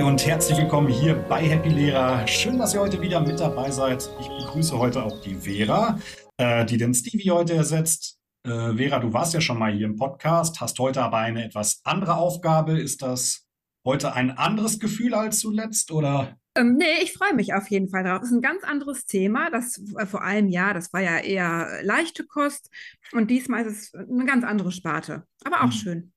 Hi und herzlich willkommen hier bei Happy Lehrer. Schön, dass ihr heute wieder mit dabei seid. Ich begrüße heute auch die Vera, äh, die den Stevie heute ersetzt. Äh, Vera, du warst ja schon mal hier im Podcast, hast heute aber eine etwas andere Aufgabe. Ist das heute ein anderes Gefühl als zuletzt oder? Ähm, nee, ich freue mich auf jeden Fall drauf. Das ist ein ganz anderes Thema. Das äh, vor allem ja, das war ja eher leichte Kost und diesmal ist es eine ganz andere Sparte, aber auch hm. schön.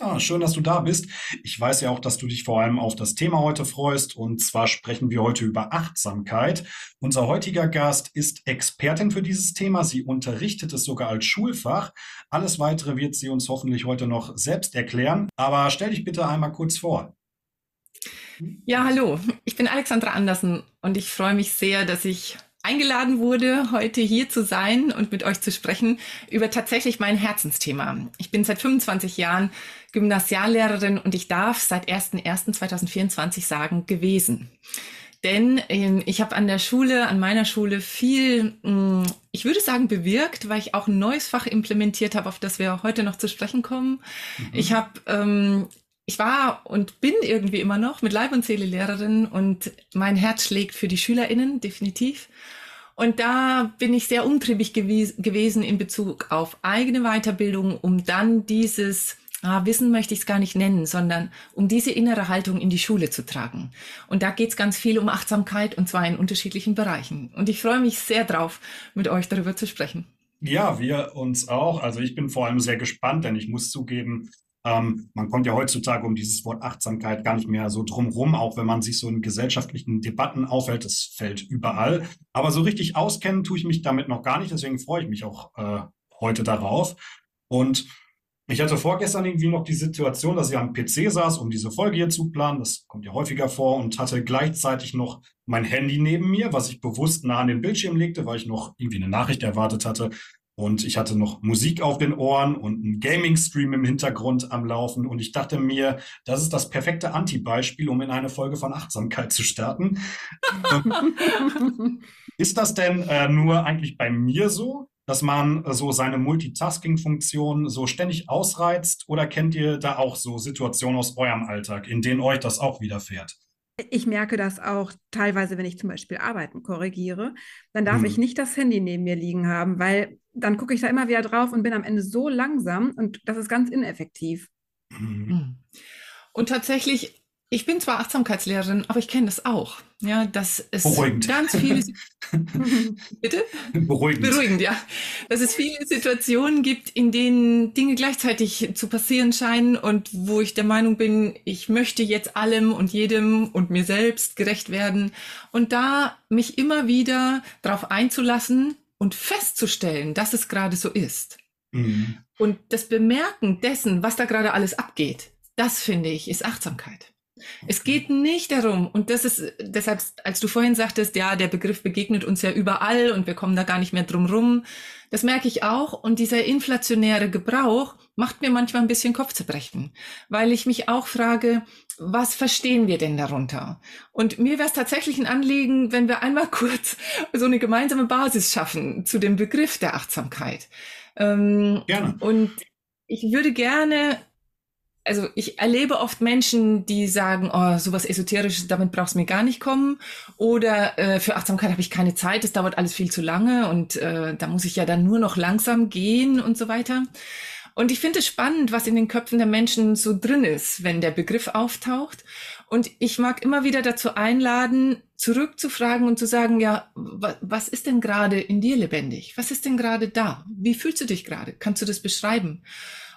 Ja, schön, dass du da bist. Ich weiß ja auch, dass du dich vor allem auf das Thema heute freust. Und zwar sprechen wir heute über Achtsamkeit. Unser heutiger Gast ist Expertin für dieses Thema. Sie unterrichtet es sogar als Schulfach. Alles weitere wird sie uns hoffentlich heute noch selbst erklären. Aber stell dich bitte einmal kurz vor. Ja, hallo. Ich bin Alexandra Andersen und ich freue mich sehr, dass ich eingeladen wurde, heute hier zu sein und mit euch zu sprechen über tatsächlich mein Herzensthema. Ich bin seit 25 Jahren Gymnasiallehrerin und ich darf seit 1.1.2024 sagen, gewesen. Denn ähm, ich habe an der Schule, an meiner Schule viel, mm, ich würde sagen, bewirkt, weil ich auch ein neues Fach implementiert habe, auf das wir heute noch zu sprechen kommen. Mhm. Ich habe ähm, ich war und bin irgendwie immer noch mit Leib und Seele Lehrerin und mein Herz schlägt für die SchülerInnen, definitiv. Und da bin ich sehr umtriebig gew gewesen in Bezug auf eigene Weiterbildung, um dann dieses ah, Wissen möchte ich es gar nicht nennen, sondern um diese innere Haltung in die Schule zu tragen. Und da geht es ganz viel um Achtsamkeit und zwar in unterschiedlichen Bereichen. Und ich freue mich sehr drauf, mit euch darüber zu sprechen. Ja, wir uns auch. Also ich bin vor allem sehr gespannt, denn ich muss zugeben, ähm, man kommt ja heutzutage um dieses Wort Achtsamkeit gar nicht mehr so drumrum, auch wenn man sich so in gesellschaftlichen Debatten aufhält. Das fällt überall. Aber so richtig auskennen tue ich mich damit noch gar nicht. Deswegen freue ich mich auch äh, heute darauf. Und ich hatte vorgestern irgendwie noch die Situation, dass ich am PC saß, um diese Folge hier zu planen. Das kommt ja häufiger vor und hatte gleichzeitig noch mein Handy neben mir, was ich bewusst nah an den Bildschirm legte, weil ich noch irgendwie eine Nachricht erwartet hatte. Und ich hatte noch Musik auf den Ohren und einen Gaming-Stream im Hintergrund am Laufen. Und ich dachte mir, das ist das perfekte Anti-Beispiel, um in eine Folge von Achtsamkeit zu starten. ist das denn äh, nur eigentlich bei mir so, dass man so seine Multitasking-Funktion so ständig ausreizt? Oder kennt ihr da auch so Situationen aus eurem Alltag, in denen euch das auch widerfährt? Ich merke das auch teilweise, wenn ich zum Beispiel Arbeiten korrigiere, dann darf hm. ich nicht das Handy neben mir liegen haben, weil dann gucke ich da immer wieder drauf und bin am Ende so langsam und das ist ganz ineffektiv. Mhm. Und tatsächlich ich bin zwar Achtsamkeitslehrerin, aber ich kenne das auch. Ja, dass es Beruhigend. ganz viele Bitte? Beruhigend. Beruhigend, ja. Dass es viele Situationen gibt, in denen Dinge gleichzeitig zu passieren scheinen und wo ich der Meinung bin, ich möchte jetzt allem und jedem und mir selbst gerecht werden und da mich immer wieder darauf einzulassen und festzustellen, dass es gerade so ist. Mhm. Und das Bemerken dessen, was da gerade alles abgeht, das finde ich, ist Achtsamkeit. Es geht nicht darum, und das ist deshalb, als du vorhin sagtest, ja, der Begriff begegnet uns ja überall und wir kommen da gar nicht mehr drum rum. Das merke ich auch. Und dieser inflationäre Gebrauch macht mir manchmal ein bisschen Kopfzerbrechen, weil ich mich auch frage, was verstehen wir denn darunter? Und mir wäre es tatsächlich ein Anliegen, wenn wir einmal kurz so eine gemeinsame Basis schaffen zu dem Begriff der Achtsamkeit. Ähm, gerne. Und ich würde gerne also ich erlebe oft Menschen, die sagen, oh, sowas Esoterisches, damit brauchst du mir gar nicht kommen. Oder äh, für Achtsamkeit habe ich keine Zeit, das dauert alles viel zu lange und äh, da muss ich ja dann nur noch langsam gehen und so weiter. Und ich finde es spannend, was in den Köpfen der Menschen so drin ist, wenn der Begriff auftaucht. Und ich mag immer wieder dazu einladen, zurückzufragen und zu sagen, ja, was ist denn gerade in dir lebendig? Was ist denn gerade da? Wie fühlst du dich gerade? Kannst du das beschreiben?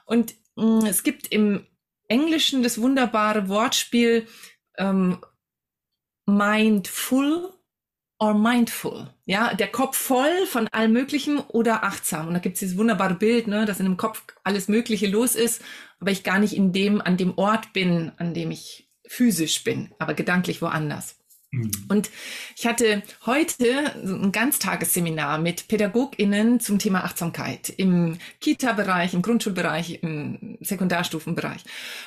Und mh, mm, es gibt im Englischen das wunderbare Wortspiel ähm, mindful or mindful. Ja, der Kopf voll von allem Möglichen oder achtsam. Und da gibt es dieses wunderbare Bild, ne, dass in dem Kopf alles Mögliche los ist, aber ich gar nicht in dem, an dem Ort bin, an dem ich physisch bin, aber gedanklich woanders. Mhm. Und ich hatte heute ein Ganztagesseminar mit PädagogInnen zum Thema Achtsamkeit im Kita-Bereich, im Grundschulbereich, im Sekundarstufenbereich.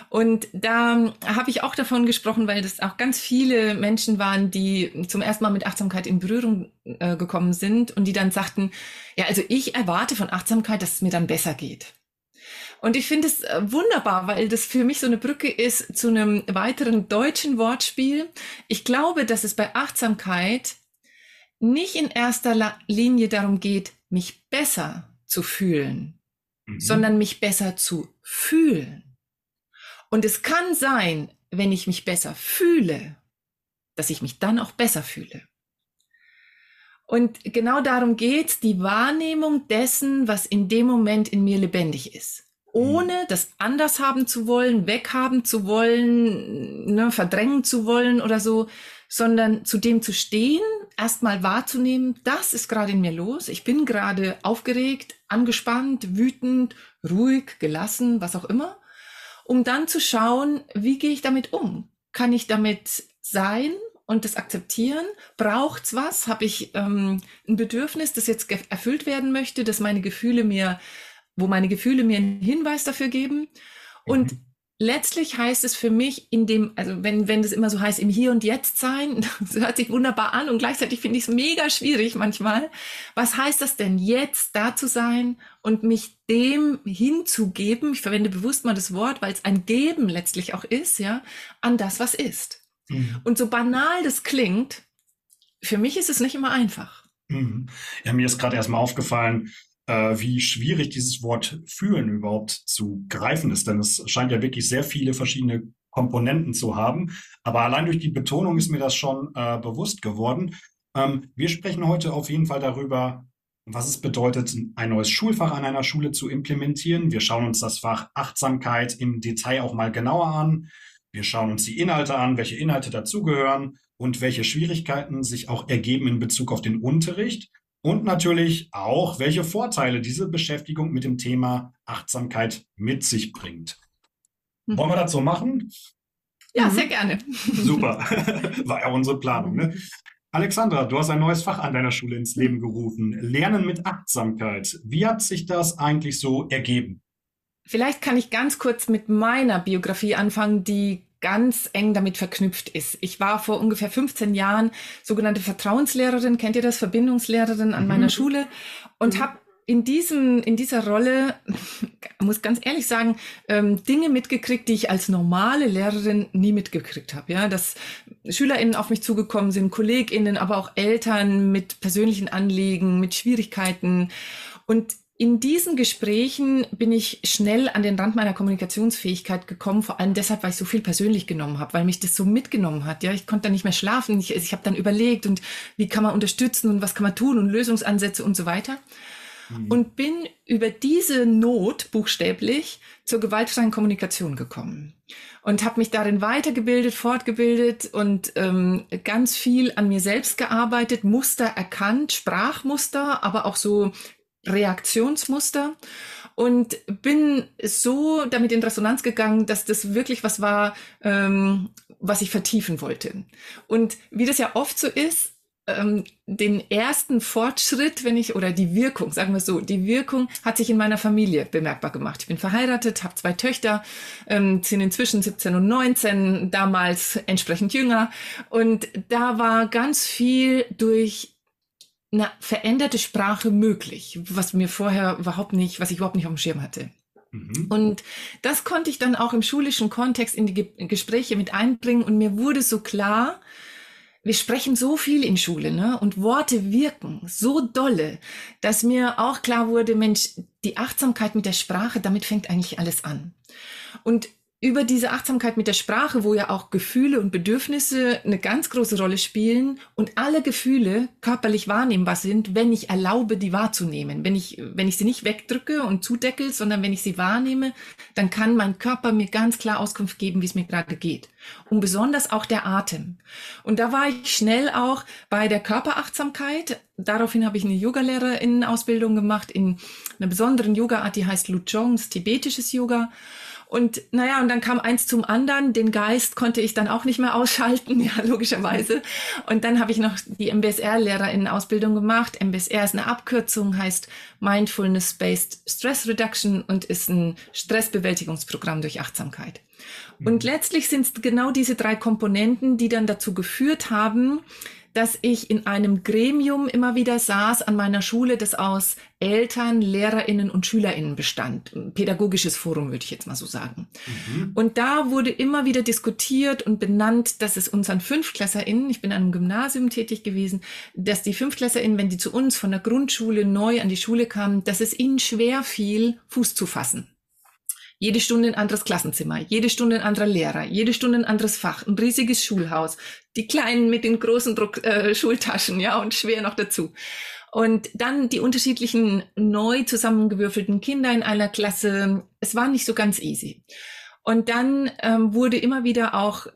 Und da habe ich auch davon gesprochen, weil das auch ganz viele Menschen waren, die zum ersten Mal mit Achtsamkeit in Berührung äh, gekommen sind und die dann sagten, ja, also ich erwarte von Achtsamkeit, dass es mir dann besser geht. Und ich finde es äh, wunderbar, weil das für mich so eine Brücke ist zu einem weiteren deutschen Wortspiel. Ich glaube, dass es bei Achtsamkeit nicht in erster Linie darum geht, mich besser zu fühlen, mhm. sondern mich besser zu fühlen. Und es kann sein, wenn ich mich besser fühle, dass ich mich dann auch besser fühle. Und genau darum geht's, die Wahrnehmung dessen, was in dem Moment in mir lebendig ist. Ohne das anders haben zu wollen, weghaben zu wollen, ne, verdrängen zu wollen oder so, sondern zu dem zu stehen, erstmal wahrzunehmen, das ist gerade in mir los. Ich bin gerade aufgeregt, angespannt, wütend, ruhig, gelassen, was auch immer, um dann zu schauen, wie gehe ich damit um? Kann ich damit sein und das akzeptieren? Braucht's was? Habe ich ähm, ein Bedürfnis, das jetzt erfüllt werden möchte, dass meine Gefühle mir, wo meine Gefühle mir einen Hinweis dafür geben? Und mhm letztlich heißt es für mich in dem, also wenn, wenn das immer so heißt, im Hier und Jetzt sein, das hört sich wunderbar an und gleichzeitig finde ich es mega schwierig manchmal. Was heißt das denn jetzt da zu sein und mich dem hinzugeben? Ich verwende bewusst mal das Wort, weil es ein Geben letztlich auch ist, ja, an das, was ist. Mhm. Und so banal das klingt, für mich ist es nicht immer einfach. Mhm. Ja, mir ist gerade erstmal aufgefallen, wie schwierig dieses Wort fühlen überhaupt zu greifen ist. Denn es scheint ja wirklich sehr viele verschiedene Komponenten zu haben. Aber allein durch die Betonung ist mir das schon äh, bewusst geworden. Ähm, wir sprechen heute auf jeden Fall darüber, was es bedeutet, ein neues Schulfach an einer Schule zu implementieren. Wir schauen uns das Fach Achtsamkeit im Detail auch mal genauer an. Wir schauen uns die Inhalte an, welche Inhalte dazugehören und welche Schwierigkeiten sich auch ergeben in Bezug auf den Unterricht. Und natürlich auch, welche Vorteile diese Beschäftigung mit dem Thema Achtsamkeit mit sich bringt. Mhm. Wollen wir das so machen? Ja, mhm. sehr gerne. Super. War ja unsere Planung. Ne? Alexandra, du hast ein neues Fach an deiner Schule ins Leben gerufen. Lernen mit Achtsamkeit. Wie hat sich das eigentlich so ergeben? Vielleicht kann ich ganz kurz mit meiner Biografie anfangen, die ganz eng damit verknüpft ist. Ich war vor ungefähr 15 Jahren sogenannte Vertrauenslehrerin, kennt ihr das, Verbindungslehrerin an mhm. meiner Schule und mhm. habe in diesem in dieser Rolle muss ganz ehrlich sagen ähm, Dinge mitgekriegt, die ich als normale Lehrerin nie mitgekriegt habe. Ja, dass SchülerInnen auf mich zugekommen sind, KollegInnen, aber auch Eltern mit persönlichen Anliegen, mit Schwierigkeiten und in diesen Gesprächen bin ich schnell an den Rand meiner Kommunikationsfähigkeit gekommen, vor allem deshalb, weil ich so viel persönlich genommen habe, weil mich das so mitgenommen hat. Ja, ich konnte dann nicht mehr schlafen. Ich, ich habe dann überlegt und wie kann man unterstützen und was kann man tun und Lösungsansätze und so weiter. Mhm. Und bin über diese Not buchstäblich zur gewaltfreien Kommunikation gekommen und habe mich darin weitergebildet, fortgebildet und ähm, ganz viel an mir selbst gearbeitet, Muster erkannt, Sprachmuster, aber auch so Reaktionsmuster und bin so damit in Resonanz gegangen, dass das wirklich was war, ähm, was ich vertiefen wollte. Und wie das ja oft so ist, ähm, den ersten Fortschritt, wenn ich, oder die Wirkung, sagen wir so, die Wirkung hat sich in meiner Familie bemerkbar gemacht. Ich bin verheiratet, habe zwei Töchter, ähm, sind inzwischen 17 und 19, damals entsprechend jünger. Und da war ganz viel durch eine veränderte Sprache möglich, was mir vorher überhaupt nicht, was ich überhaupt nicht auf dem Schirm hatte. Mhm. Und das konnte ich dann auch im schulischen Kontext in die Ge Gespräche mit einbringen und mir wurde so klar, wir sprechen so viel in Schule, ne? Und Worte wirken so dolle, dass mir auch klar wurde, Mensch, die Achtsamkeit mit der Sprache, damit fängt eigentlich alles an. Und über diese Achtsamkeit mit der Sprache, wo ja auch Gefühle und Bedürfnisse eine ganz große Rolle spielen und alle Gefühle körperlich wahrnehmbar sind, wenn ich erlaube, die wahrzunehmen. Wenn ich, wenn ich sie nicht wegdrücke und zudeckel, sondern wenn ich sie wahrnehme, dann kann mein Körper mir ganz klar Auskunft geben, wie es mir gerade geht. Und besonders auch der Atem. Und da war ich schnell auch bei der Körperachtsamkeit. Daraufhin habe ich eine Yogalehrerinnen-Ausbildung gemacht in einer besonderen Yoga-Art, die heißt Lujong, tibetisches Yoga. Und naja, und dann kam eins zum anderen. Den Geist konnte ich dann auch nicht mehr ausschalten, ja, logischerweise. Und dann habe ich noch die MBSR-LehrerInnen-Ausbildung gemacht. MBSR ist eine Abkürzung, heißt Mindfulness-Based Stress Reduction und ist ein Stressbewältigungsprogramm durch Achtsamkeit. Und mhm. letztlich sind es genau diese drei Komponenten, die dann dazu geführt haben, dass ich in einem Gremium immer wieder saß an meiner Schule, das aus Eltern, Lehrerinnen und Schülerinnen bestand. Ein pädagogisches Forum würde ich jetzt mal so sagen. Mhm. Und da wurde immer wieder diskutiert und benannt, dass es unseren Fünftklässerinnen, ich bin an einem Gymnasium tätig gewesen, dass die Fünftklässerinnen, wenn die zu uns von der Grundschule neu an die Schule kamen, dass es ihnen schwer fiel, Fuß zu fassen. Jede Stunde ein anderes Klassenzimmer, jede Stunde ein anderer Lehrer, jede Stunde ein anderes Fach, ein riesiges Schulhaus, die Kleinen mit den großen Druck, äh, Schultaschen, ja, und schwer noch dazu. Und dann die unterschiedlichen neu zusammengewürfelten Kinder in einer Klasse. Es war nicht so ganz easy. Und dann ähm, wurde immer wieder auch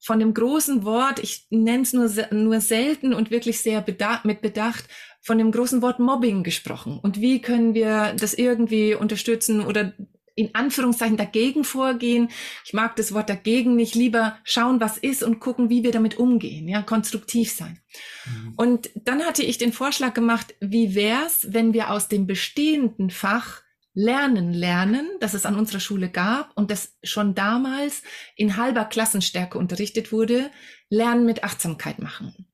von dem großen Wort, ich nenne es nur, nur selten und wirklich sehr bedacht, mit Bedacht, von dem großen Wort Mobbing gesprochen. Und wie können wir das irgendwie unterstützen oder in Anführungszeichen dagegen vorgehen. Ich mag das Wort dagegen nicht. Lieber schauen, was ist und gucken, wie wir damit umgehen. Ja, konstruktiv sein. Mhm. Und dann hatte ich den Vorschlag gemacht, wie wär's, wenn wir aus dem bestehenden Fach Lernen lernen, das es an unserer Schule gab und das schon damals in halber Klassenstärke unterrichtet wurde, Lernen mit Achtsamkeit machen.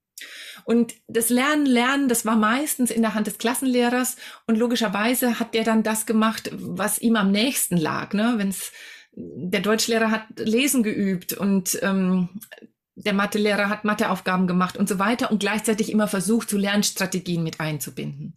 Und das Lernen, Lernen, das war meistens in der Hand des Klassenlehrers und logischerweise hat der dann das gemacht, was ihm am nächsten lag. Ne? Wenn's, der Deutschlehrer hat Lesen geübt und ähm, der Mathelehrer hat Matheaufgaben gemacht und so weiter und gleichzeitig immer versucht, so Lernstrategien mit einzubinden.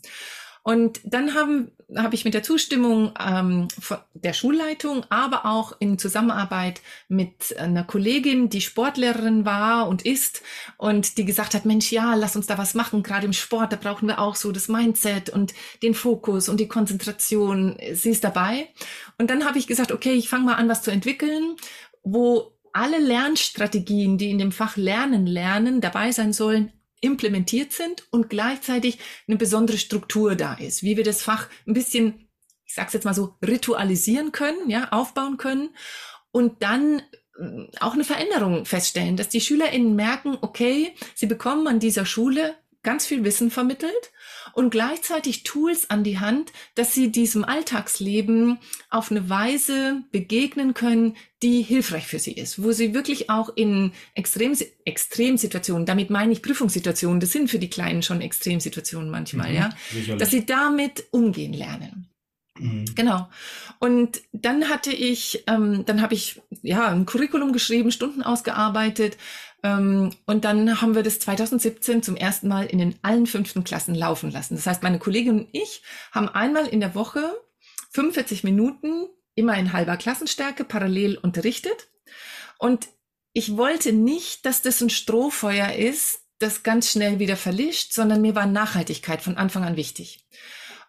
Und dann haben habe ich mit der Zustimmung ähm, der Schulleitung, aber auch in Zusammenarbeit mit einer Kollegin, die Sportlehrerin war und ist und die gesagt hat, Mensch, ja, lass uns da was machen. Gerade im Sport, da brauchen wir auch so das Mindset und den Fokus und die Konzentration. Sie ist dabei. Und dann habe ich gesagt, okay, ich fange mal an, was zu entwickeln, wo alle Lernstrategien, die in dem Fach Lernen lernen, dabei sein sollen, implementiert sind und gleichzeitig eine besondere Struktur da ist, wie wir das Fach ein bisschen, ich sag's jetzt mal so, ritualisieren können, ja, aufbauen können und dann äh, auch eine Veränderung feststellen, dass die SchülerInnen merken, okay, sie bekommen an dieser Schule ganz viel Wissen vermittelt und gleichzeitig Tools an die Hand, dass sie diesem Alltagsleben auf eine Weise begegnen können, die hilfreich für sie ist, wo sie wirklich auch in Extrem, Extremsituationen, damit meine ich Prüfungssituationen, das sind für die Kleinen schon Extremsituationen manchmal, mhm, ja, sicherlich. dass sie damit umgehen lernen. Mhm. Genau. Und dann hatte ich, ähm, dann habe ich ja ein Curriculum geschrieben, Stunden ausgearbeitet, und dann haben wir das 2017 zum ersten Mal in den allen fünften Klassen laufen lassen. Das heißt, meine Kollegin und ich haben einmal in der Woche 45 Minuten immer in halber Klassenstärke parallel unterrichtet. Und ich wollte nicht, dass das ein Strohfeuer ist, das ganz schnell wieder verlischt, sondern mir war Nachhaltigkeit von Anfang an wichtig.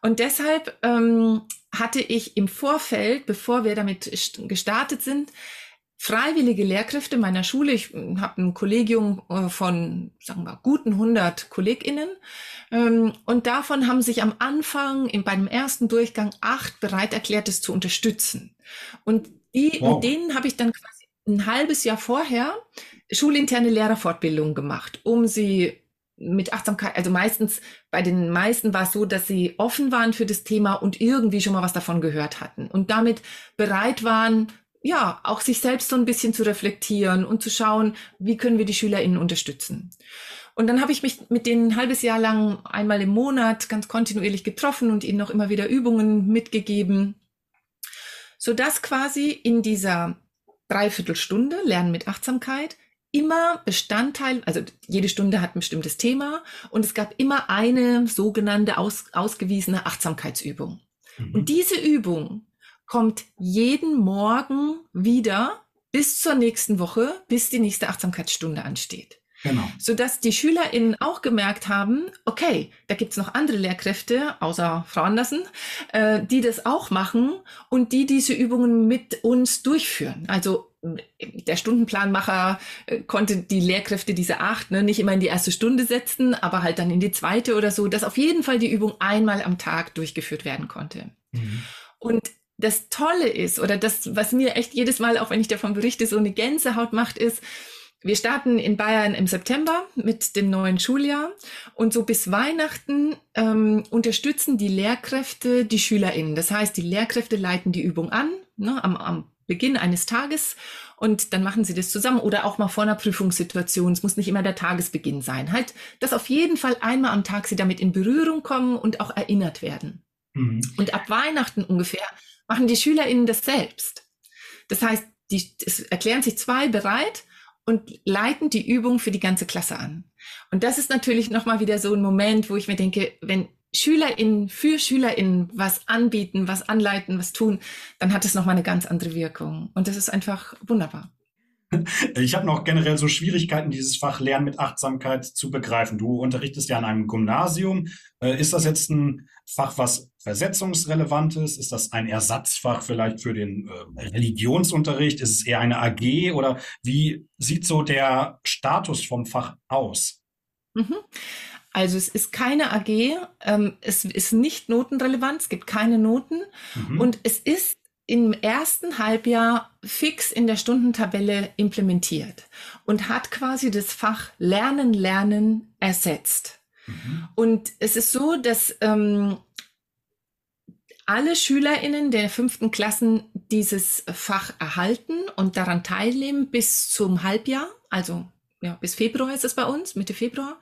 Und deshalb ähm, hatte ich im Vorfeld, bevor wir damit gestartet sind, freiwillige Lehrkräfte meiner Schule. Ich hm, habe ein Kollegium äh, von, sagen wir, guten 100 KollegInnen. Ähm, und davon haben sich am Anfang, in, bei dem ersten Durchgang, acht bereit erklärt, es zu unterstützen. Und die, wow. mit denen habe ich dann quasi ein halbes Jahr vorher schulinterne Lehrerfortbildung gemacht, um sie mit Achtsamkeit, also meistens, bei den meisten war es so, dass sie offen waren für das Thema und irgendwie schon mal was davon gehört hatten und damit bereit waren, ja, auch sich selbst so ein bisschen zu reflektieren und zu schauen, wie können wir die SchülerInnen unterstützen. Und dann habe ich mich mit denen ein halbes Jahr lang einmal im Monat ganz kontinuierlich getroffen und ihnen noch immer wieder Übungen mitgegeben, sodass quasi in dieser Dreiviertelstunde Lernen mit Achtsamkeit immer Bestandteil, also jede Stunde hat ein bestimmtes Thema und es gab immer eine sogenannte aus, ausgewiesene Achtsamkeitsübung. Mhm. Und diese Übung kommt jeden Morgen wieder bis zur nächsten Woche, bis die nächste Achtsamkeitsstunde ansteht. Genau. Sodass die SchülerInnen auch gemerkt haben, okay, da gibt's noch andere Lehrkräfte, außer Frau Andersen, äh, die das auch machen und die diese Übungen mit uns durchführen. Also der Stundenplanmacher äh, konnte die Lehrkräfte diese acht ne, nicht immer in die erste Stunde setzen, aber halt dann in die zweite oder so, dass auf jeden Fall die Übung einmal am Tag durchgeführt werden konnte. Mhm. Und das Tolle ist oder das, was mir echt jedes Mal, auch wenn ich davon berichte, so eine Gänsehaut macht, ist, wir starten in Bayern im September mit dem neuen Schuljahr und so bis Weihnachten ähm, unterstützen die Lehrkräfte die SchülerInnen. Das heißt, die Lehrkräfte leiten die Übung an, ne, am, am Beginn eines Tages und dann machen sie das zusammen oder auch mal vor einer Prüfungssituation. Es muss nicht immer der Tagesbeginn sein. Halt, dass auf jeden Fall einmal am Tag sie damit in Berührung kommen und auch erinnert werden. Mhm. Und ab Weihnachten ungefähr machen die SchülerInnen das selbst. Das heißt, die es erklären sich zwei bereit und leiten die Übung für die ganze Klasse an. Und das ist natürlich nochmal wieder so ein Moment, wo ich mir denke, wenn SchülerInnen für SchülerInnen was anbieten, was anleiten, was tun, dann hat es nochmal eine ganz andere Wirkung. Und das ist einfach wunderbar. Ich habe noch generell so Schwierigkeiten, dieses Fach Lernen mit Achtsamkeit zu begreifen. Du unterrichtest ja an einem Gymnasium. Äh, ist das jetzt ein Fach, was versetzungsrelevant ist? Ist das ein Ersatzfach vielleicht für den äh, Religionsunterricht? Ist es eher eine AG oder wie sieht so der Status vom Fach aus? Mhm. Also es ist keine AG, ähm, es ist nicht notenrelevant, es gibt keine Noten mhm. und es ist im ersten Halbjahr fix in der Stundentabelle implementiert und hat quasi das Fach Lernen, Lernen ersetzt. Mhm. Und es ist so, dass ähm, alle SchülerInnen der fünften Klassen dieses Fach erhalten und daran teilnehmen bis zum Halbjahr, also ja, bis Februar ist es bei uns, Mitte Februar.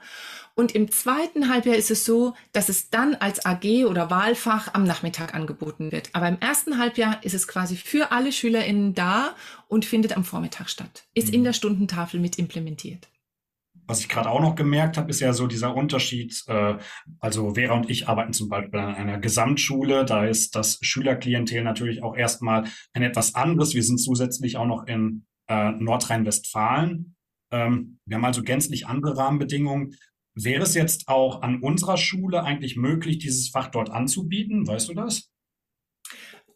Und im zweiten Halbjahr ist es so, dass es dann als AG oder Wahlfach am Nachmittag angeboten wird. Aber im ersten Halbjahr ist es quasi für alle SchülerInnen da und findet am Vormittag statt. Ist mhm. in der Stundentafel mit implementiert. Was ich gerade auch noch gemerkt habe, ist ja so dieser Unterschied. Äh, also Vera und ich arbeiten zum Beispiel an einer Gesamtschule. Da ist das Schülerklientel natürlich auch erstmal ein etwas anderes. Wir sind zusätzlich auch noch in äh, Nordrhein-Westfalen. Ähm, wir haben also gänzlich andere Rahmenbedingungen. Wäre es jetzt auch an unserer Schule eigentlich möglich, dieses Fach dort anzubieten? Weißt du das?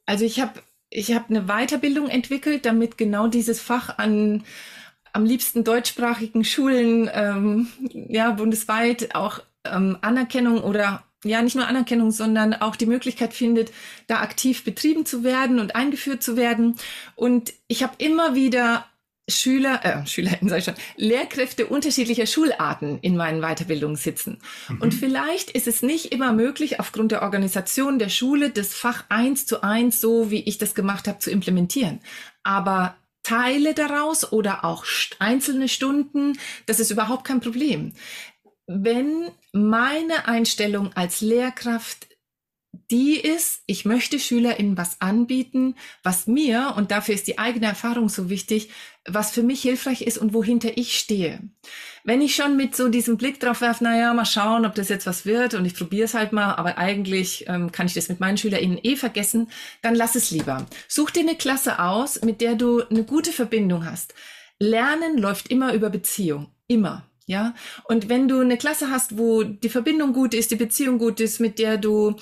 Also ich habe ich hab eine Weiterbildung entwickelt, damit genau dieses Fach an am liebsten deutschsprachigen Schulen ähm, ja bundesweit auch ähm, Anerkennung oder ja nicht nur Anerkennung, sondern auch die Möglichkeit findet, da aktiv betrieben zu werden und eingeführt zu werden. Und ich habe immer wieder Schüler, äh, SchülerInnen sag ich schon, Lehrkräfte unterschiedlicher Schularten in meinen Weiterbildungen sitzen. Mhm. Und vielleicht ist es nicht immer möglich, aufgrund der Organisation der Schule das Fach eins zu eins, so wie ich das gemacht habe, zu implementieren. Aber Teile daraus oder auch einzelne Stunden, das ist überhaupt kein Problem. Wenn meine Einstellung als Lehrkraft die ist, ich möchte SchülerInnen was anbieten, was mir, und dafür ist die eigene Erfahrung so wichtig, was für mich hilfreich ist und wohinter ich stehe. Wenn ich schon mit so diesem Blick drauf werfe, naja, mal schauen, ob das jetzt was wird und ich probiere es halt mal, aber eigentlich ähm, kann ich das mit meinen SchülerInnen eh vergessen, dann lass es lieber. Such dir eine Klasse aus, mit der du eine gute Verbindung hast. Lernen läuft immer über Beziehung. Immer. Ja, und wenn du eine Klasse hast, wo die Verbindung gut ist, die Beziehung gut ist, mit der du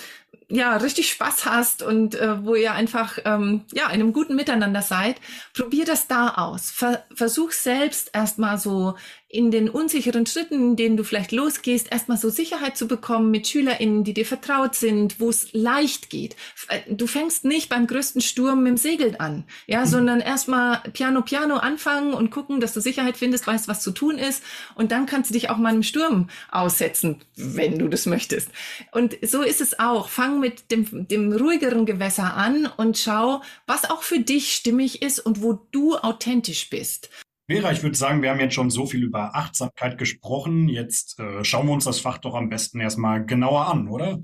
ja richtig Spaß hast und äh, wo ihr einfach ähm, ja in einem guten Miteinander seid, probier das da aus. Ver versuch selbst erstmal so in den unsicheren Schritten, in denen du vielleicht losgehst, erstmal so Sicherheit zu bekommen mit SchülerInnen, die dir vertraut sind, wo es leicht geht. Äh, du fängst nicht beim größten Sturm mit dem Segeln an, ja, mhm. sondern erstmal Piano, Piano anfangen und gucken, dass du Sicherheit findest, weißt, was zu tun ist. Und dann kannst du dich auch mal einem Sturm aussetzen, wenn du das möchtest. Und so ist es auch. Fang mit dem, dem ruhigeren Gewässer an und schau, was auch für dich stimmig ist und wo du authentisch bist. Vera, ich würde sagen, wir haben jetzt schon so viel über Achtsamkeit gesprochen. Jetzt äh, schauen wir uns das Fach doch am besten erstmal genauer an, oder?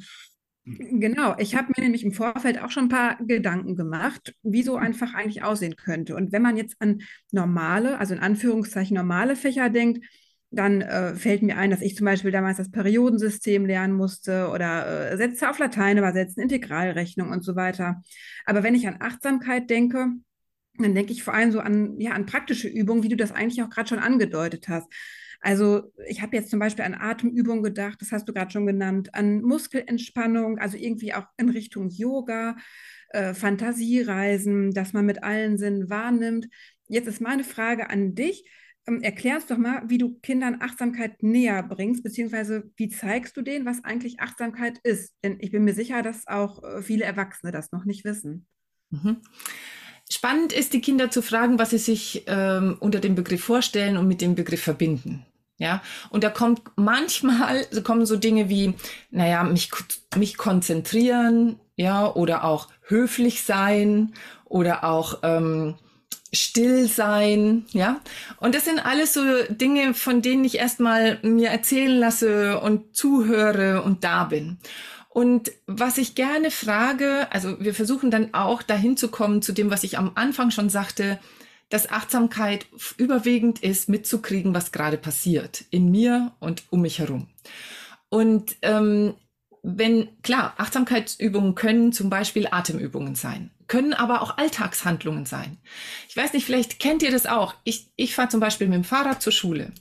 Genau, ich habe mir nämlich im Vorfeld auch schon ein paar Gedanken gemacht, wie so ein Fach eigentlich aussehen könnte. Und wenn man jetzt an normale, also in Anführungszeichen normale Fächer denkt, dann äh, fällt mir ein, dass ich zum Beispiel damals das Periodensystem lernen musste oder äh, Sätze auf Latein übersetzen, Integralrechnung und so weiter. Aber wenn ich an Achtsamkeit denke, dann denke ich vor allem so an, ja, an praktische Übungen, wie du das eigentlich auch gerade schon angedeutet hast. Also ich habe jetzt zum Beispiel an Atemübungen gedacht, das hast du gerade schon genannt, an Muskelentspannung, also irgendwie auch in Richtung Yoga, äh, Fantasiereisen, dass man mit allen Sinnen wahrnimmt. Jetzt ist meine Frage an dich. Ähm, erklärst doch mal, wie du Kindern Achtsamkeit näher bringst, beziehungsweise wie zeigst du denen, was eigentlich Achtsamkeit ist? Denn ich bin mir sicher, dass auch äh, viele Erwachsene das noch nicht wissen. Mhm. Spannend ist, die Kinder zu fragen, was sie sich ähm, unter dem Begriff vorstellen und mit dem Begriff verbinden. Ja, und da kommt manchmal, so kommen so Dinge wie, naja, mich, mich konzentrieren, ja, oder auch höflich sein oder auch ähm, still sein, ja. Und das sind alles so Dinge, von denen ich erstmal mir erzählen lasse und zuhöre und da bin. Und was ich gerne frage, also wir versuchen dann auch dahin zu kommen zu dem, was ich am Anfang schon sagte, dass Achtsamkeit überwiegend ist, mitzukriegen, was gerade passiert in mir und um mich herum. Und ähm, wenn, klar, Achtsamkeitsübungen können zum Beispiel Atemübungen sein, können aber auch Alltagshandlungen sein. Ich weiß nicht, vielleicht kennt ihr das auch. Ich, ich fahre zum Beispiel mit dem Fahrrad zur Schule.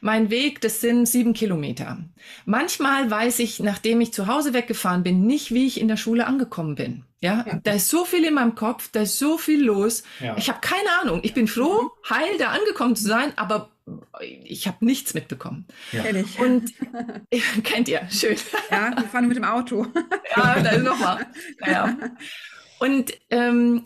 Mein Weg, das sind sieben Kilometer. Manchmal weiß ich, nachdem ich zu Hause weggefahren bin, nicht, wie ich in der Schule angekommen bin. Ja, ja. da ist so viel in meinem Kopf, da ist so viel los. Ja. Ich habe keine Ahnung. Ich bin froh, heil da angekommen zu sein, aber ich habe nichts mitbekommen. Ja. Kenn ich. Und kennt ihr, schön. Ja, wir fahren mit dem Auto. ja, dann nochmal. Ja. Und ähm,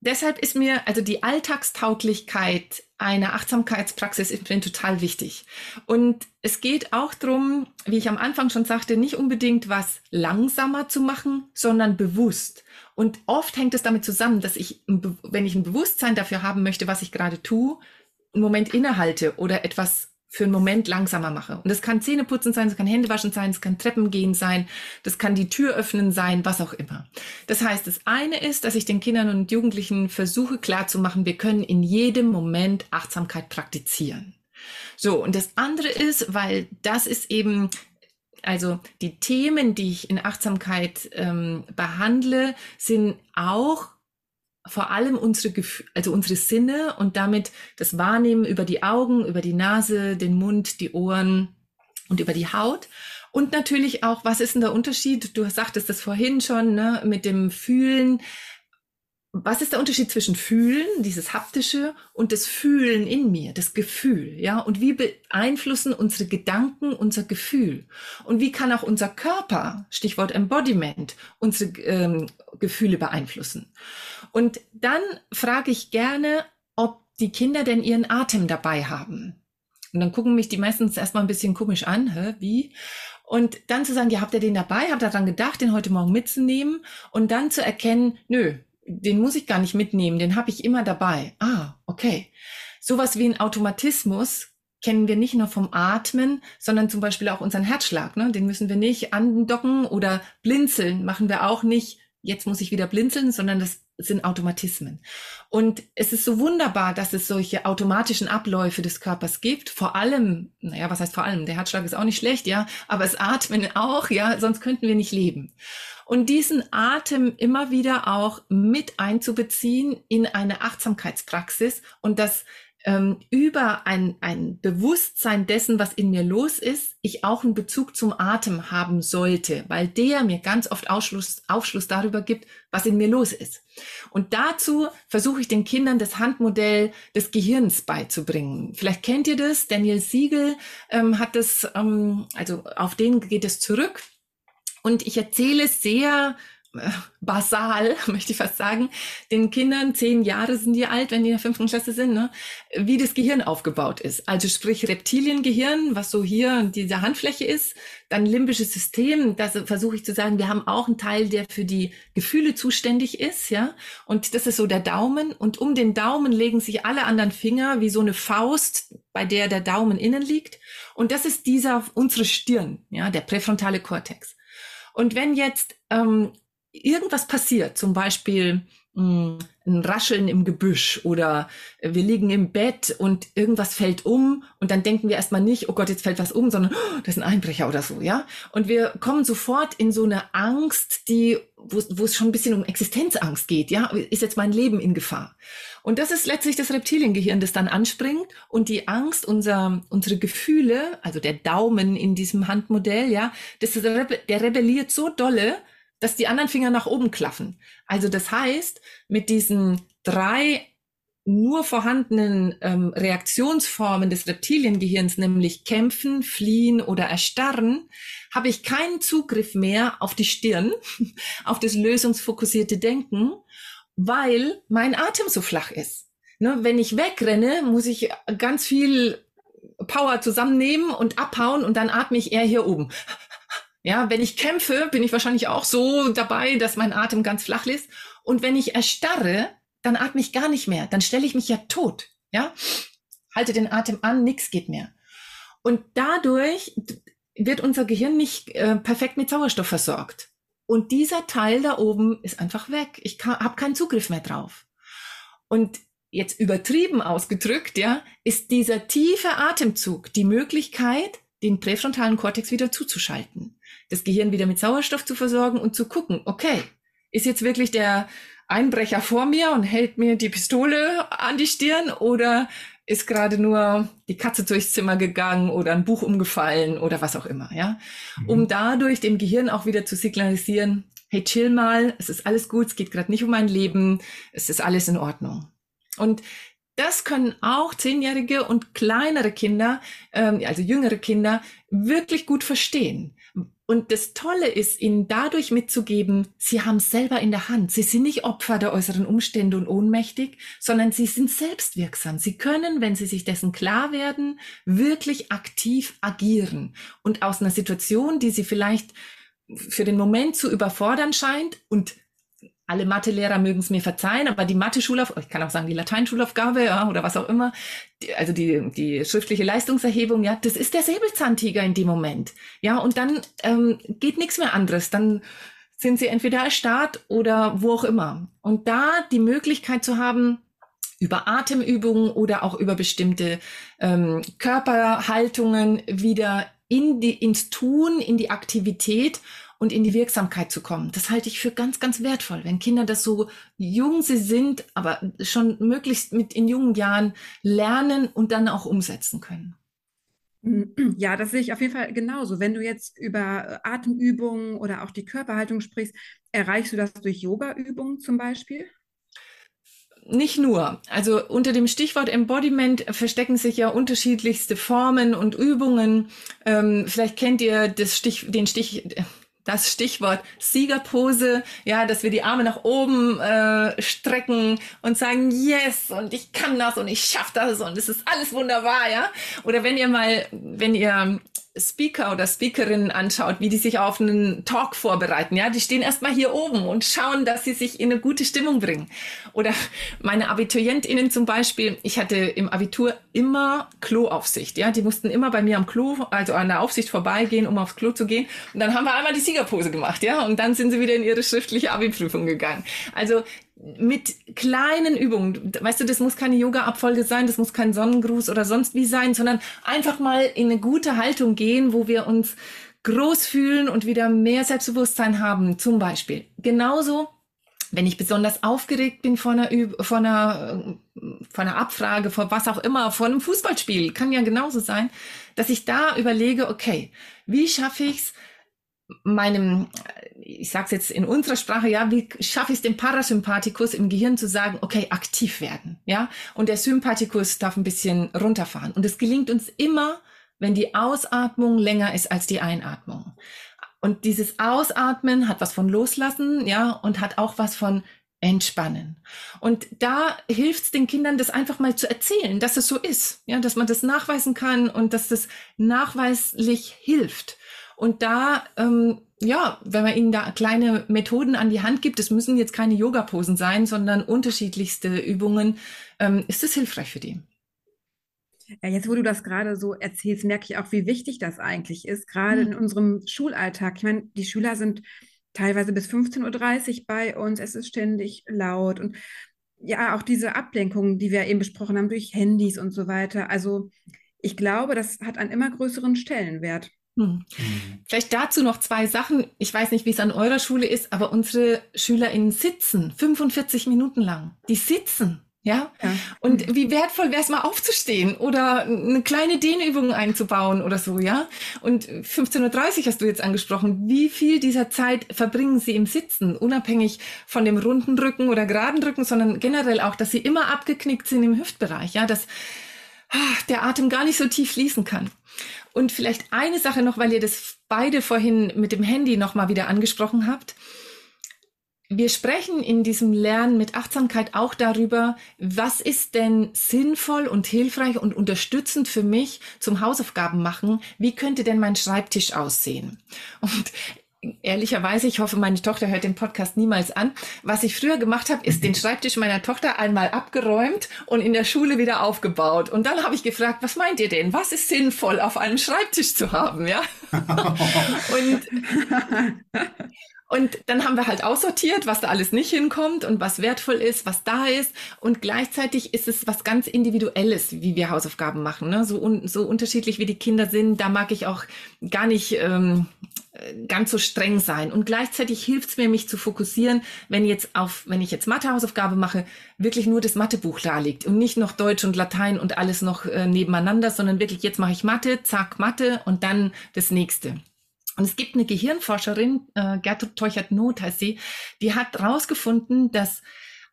deshalb ist mir also die Alltagstauglichkeit einer Achtsamkeitspraxis ist mir total wichtig. Und es geht auch darum, wie ich am Anfang schon sagte, nicht unbedingt was langsamer zu machen, sondern bewusst. Und oft hängt es damit zusammen, dass ich, wenn ich ein Bewusstsein dafür haben möchte, was ich gerade tue, einen Moment innehalte oder etwas für einen Moment langsamer mache. Und das kann Zähneputzen sein, das kann Händewaschen sein, das kann Treppen gehen sein, das kann die Tür öffnen sein, was auch immer. Das heißt, das eine ist, dass ich den Kindern und Jugendlichen versuche klarzumachen, wir können in jedem Moment Achtsamkeit praktizieren. So, und das andere ist, weil das ist eben also die Themen, die ich in Achtsamkeit ähm, behandle, sind auch vor allem unsere Gefühle, also unsere Sinne und damit das Wahrnehmen über die Augen, über die Nase, den Mund, die Ohren und über die Haut. Und natürlich auch, was ist denn der Unterschied? Du sagtest das vorhin schon, ne, mit dem Fühlen. Was ist der Unterschied zwischen Fühlen, dieses haptische, und das Fühlen in mir, das Gefühl, ja? Und wie beeinflussen unsere Gedanken unser Gefühl? Und wie kann auch unser Körper, Stichwort Embodiment, unsere ähm, Gefühle beeinflussen? Und dann frage ich gerne, ob die Kinder denn ihren Atem dabei haben. Und dann gucken mich die meistens erstmal ein bisschen komisch an, hä, wie? Und dann zu sagen, ja, habt ihr den dabei? Habt ihr daran gedacht, den heute Morgen mitzunehmen? Und dann zu erkennen, nö, den muss ich gar nicht mitnehmen, den habe ich immer dabei. Ah, okay. Sowas wie ein Automatismus kennen wir nicht nur vom Atmen, sondern zum Beispiel auch unseren Herzschlag. Ne? Den müssen wir nicht andocken oder blinzeln, machen wir auch nicht. Jetzt muss ich wieder blinzeln, sondern das sind Automatismen. Und es ist so wunderbar, dass es solche automatischen Abläufe des Körpers gibt. Vor allem, naja, was heißt vor allem? Der Herzschlag ist auch nicht schlecht, ja, aber es Atmen auch, ja, sonst könnten wir nicht leben. Und diesen Atem immer wieder auch mit einzubeziehen in eine Achtsamkeitspraxis und das ähm, über ein, ein Bewusstsein dessen, was in mir los ist, ich auch einen Bezug zum Atem haben sollte, weil der mir ganz oft Aufschluss, Aufschluss darüber gibt, was in mir los ist. Und dazu versuche ich den Kindern das Handmodell des Gehirns beizubringen. Vielleicht kennt ihr das, Daniel Siegel ähm, hat das, ähm, also auf den geht es zurück. Und ich erzähle sehr basal, möchte ich fast sagen, den Kindern, zehn Jahre sind die alt, wenn die in der fünften Klasse sind, ne, wie das Gehirn aufgebaut ist. Also sprich Reptiliengehirn, was so hier diese Handfläche ist, dann limbisches System, da versuche ich zu sagen, wir haben auch einen Teil, der für die Gefühle zuständig ist, ja, und das ist so der Daumen. Und um den Daumen legen sich alle anderen Finger wie so eine Faust, bei der der Daumen innen liegt. Und das ist dieser, unsere Stirn, ja, der präfrontale Kortex. Und wenn jetzt ähm, irgendwas passiert, zum Beispiel mh, hm, ein Rascheln im Gebüsch oder wir liegen im Bett und irgendwas fällt um und dann denken wir erstmal nicht, oh Gott, jetzt fällt was um, sondern oh, das ist ein Einbrecher oder so, ja? Und wir kommen sofort in so eine Angst, die, wo, es schon ein bisschen um Existenzangst geht, ja? Ist jetzt mein Leben in Gefahr? Und das ist letztlich das Reptiliengehirn, das dann anspringt und die Angst, unser, unsere Gefühle, also der Daumen in diesem Handmodell, ja, das, der rebelliert so dolle, dass die anderen Finger nach oben klaffen. Also das heißt, mit diesen drei nur vorhandenen ähm, Reaktionsformen des Reptiliengehirns, nämlich kämpfen, fliehen oder erstarren, habe ich keinen Zugriff mehr auf die Stirn, auf das lösungsfokussierte Denken, weil mein Atem so flach ist. Ne, wenn ich wegrenne, muss ich ganz viel Power zusammennehmen und abhauen und dann atme ich eher hier oben. Ja, wenn ich kämpfe, bin ich wahrscheinlich auch so dabei, dass mein Atem ganz flach ist. Und wenn ich erstarre, dann atme ich gar nicht mehr. Dann stelle ich mich ja tot. Ja, halte den Atem an, nichts geht mehr. Und dadurch wird unser Gehirn nicht äh, perfekt mit Sauerstoff versorgt. Und dieser Teil da oben ist einfach weg. Ich habe keinen Zugriff mehr drauf. Und jetzt übertrieben ausgedrückt, ja, ist dieser tiefe Atemzug die Möglichkeit, den präfrontalen Kortex wieder zuzuschalten, das Gehirn wieder mit Sauerstoff zu versorgen und zu gucken, okay, ist jetzt wirklich der Einbrecher vor mir und hält mir die Pistole an die Stirn oder ist gerade nur die Katze durchs Zimmer gegangen oder ein Buch umgefallen oder was auch immer, ja? Mhm. Um dadurch dem Gehirn auch wieder zu signalisieren, hey, chill mal, es ist alles gut, es geht gerade nicht um mein Leben, es ist alles in Ordnung. Und das können auch zehnjährige und kleinere Kinder, ähm, also jüngere Kinder, wirklich gut verstehen. Und das Tolle ist, ihnen dadurch mitzugeben, sie haben es selber in der Hand. Sie sind nicht Opfer der äußeren Umstände und ohnmächtig, sondern sie sind selbstwirksam. Sie können, wenn sie sich dessen klar werden, wirklich aktiv agieren und aus einer Situation, die sie vielleicht für den Moment zu überfordern scheint und alle Mathelehrer mögen es mir verzeihen, aber die Mathe-Schulaufgabe, ich kann auch sagen die Lateinschulaufgabe, ja, oder was auch immer, die, also die, die schriftliche Leistungserhebung, ja, das ist der Säbelzahntiger in dem Moment. Ja, und dann ähm, geht nichts mehr anderes. Dann sind sie entweder erstarrt oder wo auch immer. Und da die Möglichkeit zu haben, über Atemübungen oder auch über bestimmte ähm, Körperhaltungen wieder in die, ins Tun, in die Aktivität und in die Wirksamkeit zu kommen. Das halte ich für ganz, ganz wertvoll, wenn Kinder das so jung sie sind, aber schon möglichst mit in jungen Jahren lernen und dann auch umsetzen können. Ja, das sehe ich auf jeden Fall genauso. Wenn du jetzt über Atemübungen oder auch die Körperhaltung sprichst, erreichst du das durch Yoga-Übungen zum Beispiel? nicht nur. Also unter dem Stichwort Embodiment verstecken sich ja unterschiedlichste Formen und Übungen. Ähm, vielleicht kennt ihr das Stich, den Stich, das Stichwort Siegerpose, ja, dass wir die Arme nach oben äh, strecken und sagen, yes, und ich kann das und ich schaff das und es ist alles wunderbar, ja. Oder wenn ihr mal, wenn ihr Speaker oder Speakerinnen anschaut, wie die sich auf einen Talk vorbereiten, ja, die stehen erstmal hier oben und schauen, dass sie sich in eine gute Stimmung bringen. Oder meine AbiturientInnen zum Beispiel, ich hatte im Abitur immer Kloaufsicht, ja, die mussten immer bei mir am Klo, also an der Aufsicht vorbeigehen, um aufs Klo zu gehen. Und dann haben wir einmal die Siegerpose gemacht, ja, und dann sind sie wieder in ihre schriftliche Abi-Prüfung gegangen. Also mit kleinen Übungen. Weißt du, das muss keine Yoga-Abfolge sein, das muss kein Sonnengruß oder sonst wie sein, sondern einfach mal in eine gute Haltung gehen, wo wir uns groß fühlen und wieder mehr Selbstbewusstsein haben, zum Beispiel. Genauso, wenn ich besonders aufgeregt bin vor einer, Üb vor einer, vor einer Abfrage, vor was auch immer, vor einem Fußballspiel, kann ja genauso sein, dass ich da überlege, okay, wie schaffe ich es, meinem, ich sage es jetzt in unserer Sprache, ja, wie schaffe ich es dem Parasympathikus im Gehirn zu sagen, okay, aktiv werden, ja, und der Sympathikus darf ein bisschen runterfahren. Und es gelingt uns immer, wenn die Ausatmung länger ist als die Einatmung. Und dieses Ausatmen hat was von Loslassen, ja, und hat auch was von Entspannen. Und da hilft es den Kindern, das einfach mal zu erzählen, dass es so ist, ja, dass man das nachweisen kann und dass das nachweislich hilft. Und da, ähm, ja, wenn man ihnen da kleine Methoden an die Hand gibt, es müssen jetzt keine Yoga-Posen sein, sondern unterschiedlichste Übungen, ähm, ist es hilfreich für die. Ja, jetzt, wo du das gerade so erzählst, merke ich auch, wie wichtig das eigentlich ist, gerade mhm. in unserem Schulalltag. Ich meine, die Schüler sind teilweise bis 15.30 Uhr bei uns, es ist ständig laut und ja, auch diese Ablenkungen, die wir eben besprochen haben, durch Handys und so weiter. Also ich glaube, das hat einen immer größeren Stellenwert. Hm. Mhm. Vielleicht dazu noch zwei Sachen. Ich weiß nicht, wie es an eurer Schule ist, aber unsere SchülerInnen sitzen 45 Minuten lang. Die sitzen. Ja? ja. Und mhm. wie wertvoll wäre es mal aufzustehen oder eine kleine Dehnübung einzubauen oder so, ja? Und 15.30 Uhr hast du jetzt angesprochen. Wie viel dieser Zeit verbringen sie im Sitzen, unabhängig von dem runden Rücken oder geraden Rücken, sondern generell auch, dass sie immer abgeknickt sind im Hüftbereich, ja? Dass ach, der Atem gar nicht so tief fließen kann. Und vielleicht eine Sache noch, weil ihr das beide vorhin mit dem Handy nochmal wieder angesprochen habt. wir sprechen in diesem Lernen mit Achtsamkeit auch darüber, was ist denn sinnvoll und hilfreich und unterstützend für mich zum Hausaufgaben machen? Wie könnte denn mein Schreibtisch aussehen? Und ehrlicherweise, ich hoffe, meine Tochter hört den Podcast niemals an. Was ich früher gemacht habe, ist den Schreibtisch meiner Tochter einmal abgeräumt und in der Schule wieder aufgebaut. Und dann habe ich gefragt, was meint ihr denn? Was ist sinnvoll auf einem Schreibtisch zu haben, ja? und und dann haben wir halt aussortiert, was da alles nicht hinkommt und was wertvoll ist, was da ist. Und gleichzeitig ist es was ganz Individuelles, wie wir Hausaufgaben machen. Ne? So, un so unterschiedlich wie die Kinder sind, da mag ich auch gar nicht ähm, ganz so streng sein. Und gleichzeitig hilft es mir, mich zu fokussieren, wenn jetzt auf, wenn ich jetzt Mathe-Hausaufgabe mache, wirklich nur das Mathebuch da liegt und nicht noch Deutsch und Latein und alles noch äh, nebeneinander, sondern wirklich jetzt mache ich Mathe, zack, Mathe und dann das nächste. Und es gibt eine Gehirnforscherin, äh, Gertrud Teuchert-Not heißt sie, die hat herausgefunden, dass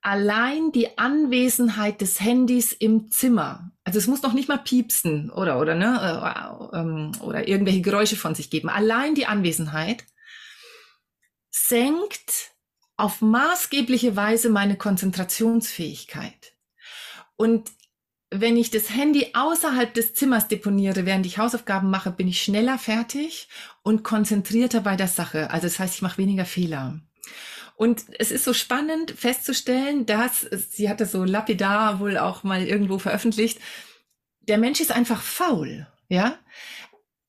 allein die Anwesenheit des Handys im Zimmer, also es muss noch nicht mal piepsen oder oder ne äh, ähm, oder irgendwelche Geräusche von sich geben, allein die Anwesenheit senkt auf maßgebliche Weise meine Konzentrationsfähigkeit. Und wenn ich das Handy außerhalb des Zimmers deponiere, während ich Hausaufgaben mache, bin ich schneller fertig und konzentrierter bei der Sache. Also das heißt, ich mache weniger Fehler. Und es ist so spannend festzustellen, dass, sie hat das so lapidar wohl auch mal irgendwo veröffentlicht, der Mensch ist einfach faul. Ja,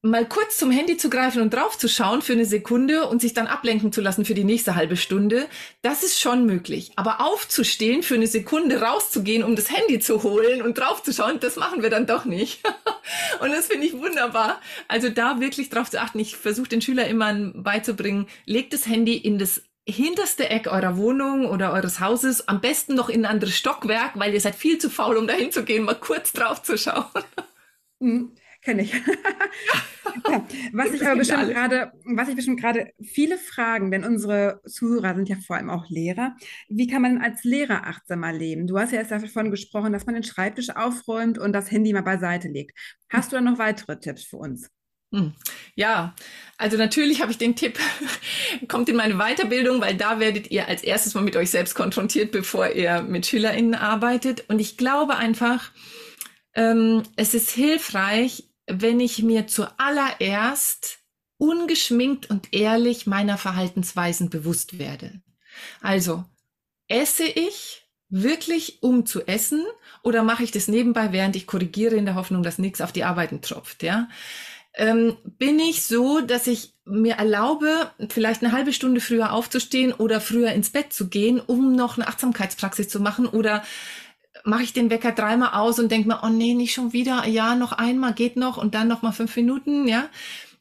mal kurz zum Handy zu greifen und drauf zu schauen für eine Sekunde und sich dann ablenken zu lassen für die nächste halbe Stunde, das ist schon möglich. Aber aufzustehen für eine Sekunde, rauszugehen, um das Handy zu holen und drauf zu schauen, das machen wir dann doch nicht. und das finde ich wunderbar. Also da wirklich drauf zu achten. Ich versuche den Schüler immer beizubringen, legt das Handy in das hinterste Eck eurer Wohnung oder eures Hauses, am besten noch in ein anderes Stockwerk, weil ihr seid viel zu faul, um dahin zu gehen, mal kurz drauf zu schauen. Kenne ich. ja, was ich aber bestimmt gerade, was ich bestimmt gerade viele fragen, denn unsere Zuhörer sind ja vor allem auch Lehrer. Wie kann man als Lehrer achtsamer leben? Du hast ja erst davon gesprochen, dass man den Schreibtisch aufräumt und das Handy mal beiseite legt. Hast du da noch weitere Tipps für uns? Hm. Ja, also natürlich habe ich den Tipp, kommt in meine Weiterbildung, weil da werdet ihr als erstes mal mit euch selbst konfrontiert, bevor ihr mit SchülerInnen arbeitet. Und ich glaube einfach, ähm, es ist hilfreich, wenn ich mir zuallererst ungeschminkt und ehrlich meiner Verhaltensweisen bewusst werde. Also, esse ich wirklich, um zu essen, oder mache ich das nebenbei, während ich korrigiere in der Hoffnung, dass nichts auf die Arbeiten tropft, ja? Ähm, bin ich so, dass ich mir erlaube, vielleicht eine halbe Stunde früher aufzustehen oder früher ins Bett zu gehen, um noch eine Achtsamkeitspraxis zu machen oder mache ich den Wecker dreimal aus und denke mir, oh nee, nicht schon wieder, ja, noch einmal geht noch und dann noch mal fünf Minuten, ja.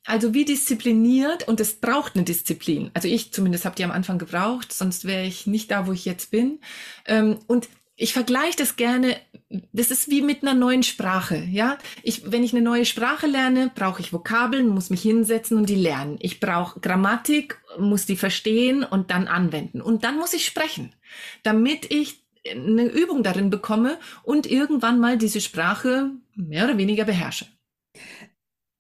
Also wie diszipliniert und es braucht eine Disziplin. Also ich zumindest habe die am Anfang gebraucht, sonst wäre ich nicht da, wo ich jetzt bin. Ähm, und ich vergleiche das gerne, das ist wie mit einer neuen Sprache, ja. Ich, wenn ich eine neue Sprache lerne, brauche ich Vokabeln, muss mich hinsetzen und die lernen. Ich brauche Grammatik, muss die verstehen und dann anwenden. Und dann muss ich sprechen, damit ich eine Übung darin bekomme und irgendwann mal diese Sprache mehr oder weniger beherrsche.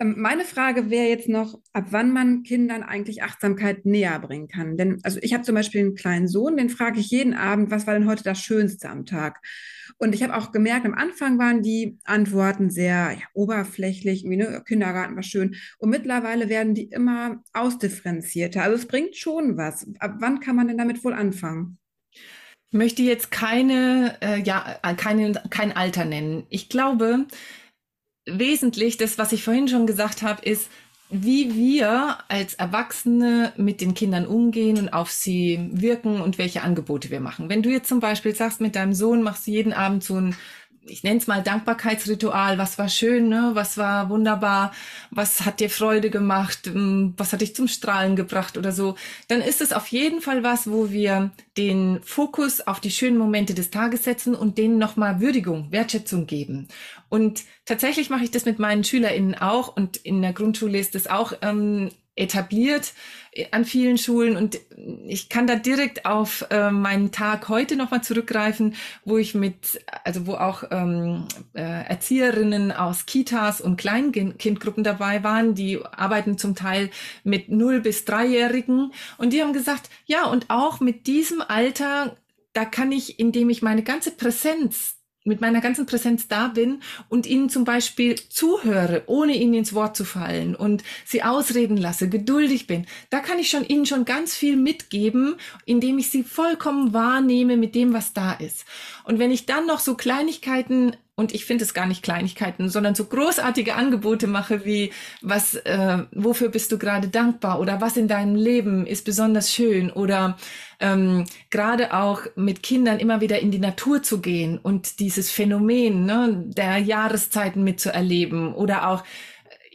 Ähm, meine Frage wäre jetzt noch, ab wann man Kindern eigentlich Achtsamkeit näher bringen kann. Denn also ich habe zum Beispiel einen kleinen Sohn, den frage ich jeden Abend, was war denn heute das Schönste am Tag? Und ich habe auch gemerkt, am Anfang waren die Antworten sehr ja, oberflächlich, wie ne, Kindergarten war schön. Und mittlerweile werden die immer ausdifferenzierter. Also es bringt schon was. Ab wann kann man denn damit wohl anfangen? Möchte jetzt keine, äh, ja, keine, kein Alter nennen. Ich glaube, wesentlich, das, was ich vorhin schon gesagt habe, ist, wie wir als Erwachsene mit den Kindern umgehen und auf sie wirken und welche Angebote wir machen. Wenn du jetzt zum Beispiel sagst, mit deinem Sohn machst du jeden Abend so ein ich nenne es mal Dankbarkeitsritual, was war schön, ne? was war wunderbar, was hat dir Freude gemacht, hm, was hat dich zum Strahlen gebracht oder so, dann ist es auf jeden Fall was, wo wir den Fokus auf die schönen Momente des Tages setzen und denen nochmal Würdigung, Wertschätzung geben. Und tatsächlich mache ich das mit meinen SchülerInnen auch und in der Grundschule ist es auch ähm, etabliert an vielen Schulen und ich kann da direkt auf äh, meinen Tag heute nochmal zurückgreifen, wo ich mit, also wo auch ähm, äh, Erzieherinnen aus Kitas und Kleinkindgruppen dabei waren, die arbeiten zum Teil mit null bis dreijährigen. Und die haben gesagt, ja und auch mit diesem Alter da kann ich, indem ich meine ganze Präsenz mit meiner ganzen Präsenz da bin und ihnen zum Beispiel zuhöre, ohne ihnen ins Wort zu fallen und sie ausreden lasse, geduldig bin, da kann ich schon ihnen schon ganz viel mitgeben, indem ich sie vollkommen wahrnehme mit dem, was da ist. Und wenn ich dann noch so Kleinigkeiten und ich finde es gar nicht Kleinigkeiten, sondern so großartige Angebote mache wie was, äh, wofür bist du gerade dankbar oder was in deinem Leben ist besonders schön oder ähm, gerade auch mit Kindern immer wieder in die Natur zu gehen und dieses Phänomen ne, der Jahreszeiten mitzuerleben oder auch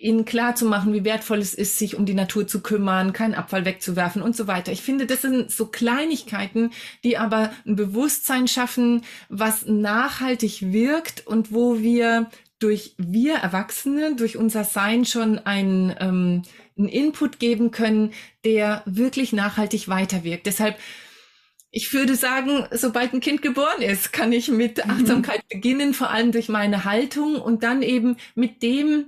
ihnen klar zu machen, wie wertvoll es ist, sich um die Natur zu kümmern, keinen Abfall wegzuwerfen und so weiter. Ich finde, das sind so Kleinigkeiten, die aber ein Bewusstsein schaffen, was nachhaltig wirkt und wo wir durch wir Erwachsene, durch unser Sein schon einen, ähm, einen Input geben können, der wirklich nachhaltig weiterwirkt. Deshalb ich würde sagen, sobald ein Kind geboren ist, kann ich mit mhm. Achtsamkeit mhm. beginnen, vor allem durch meine Haltung und dann eben mit dem,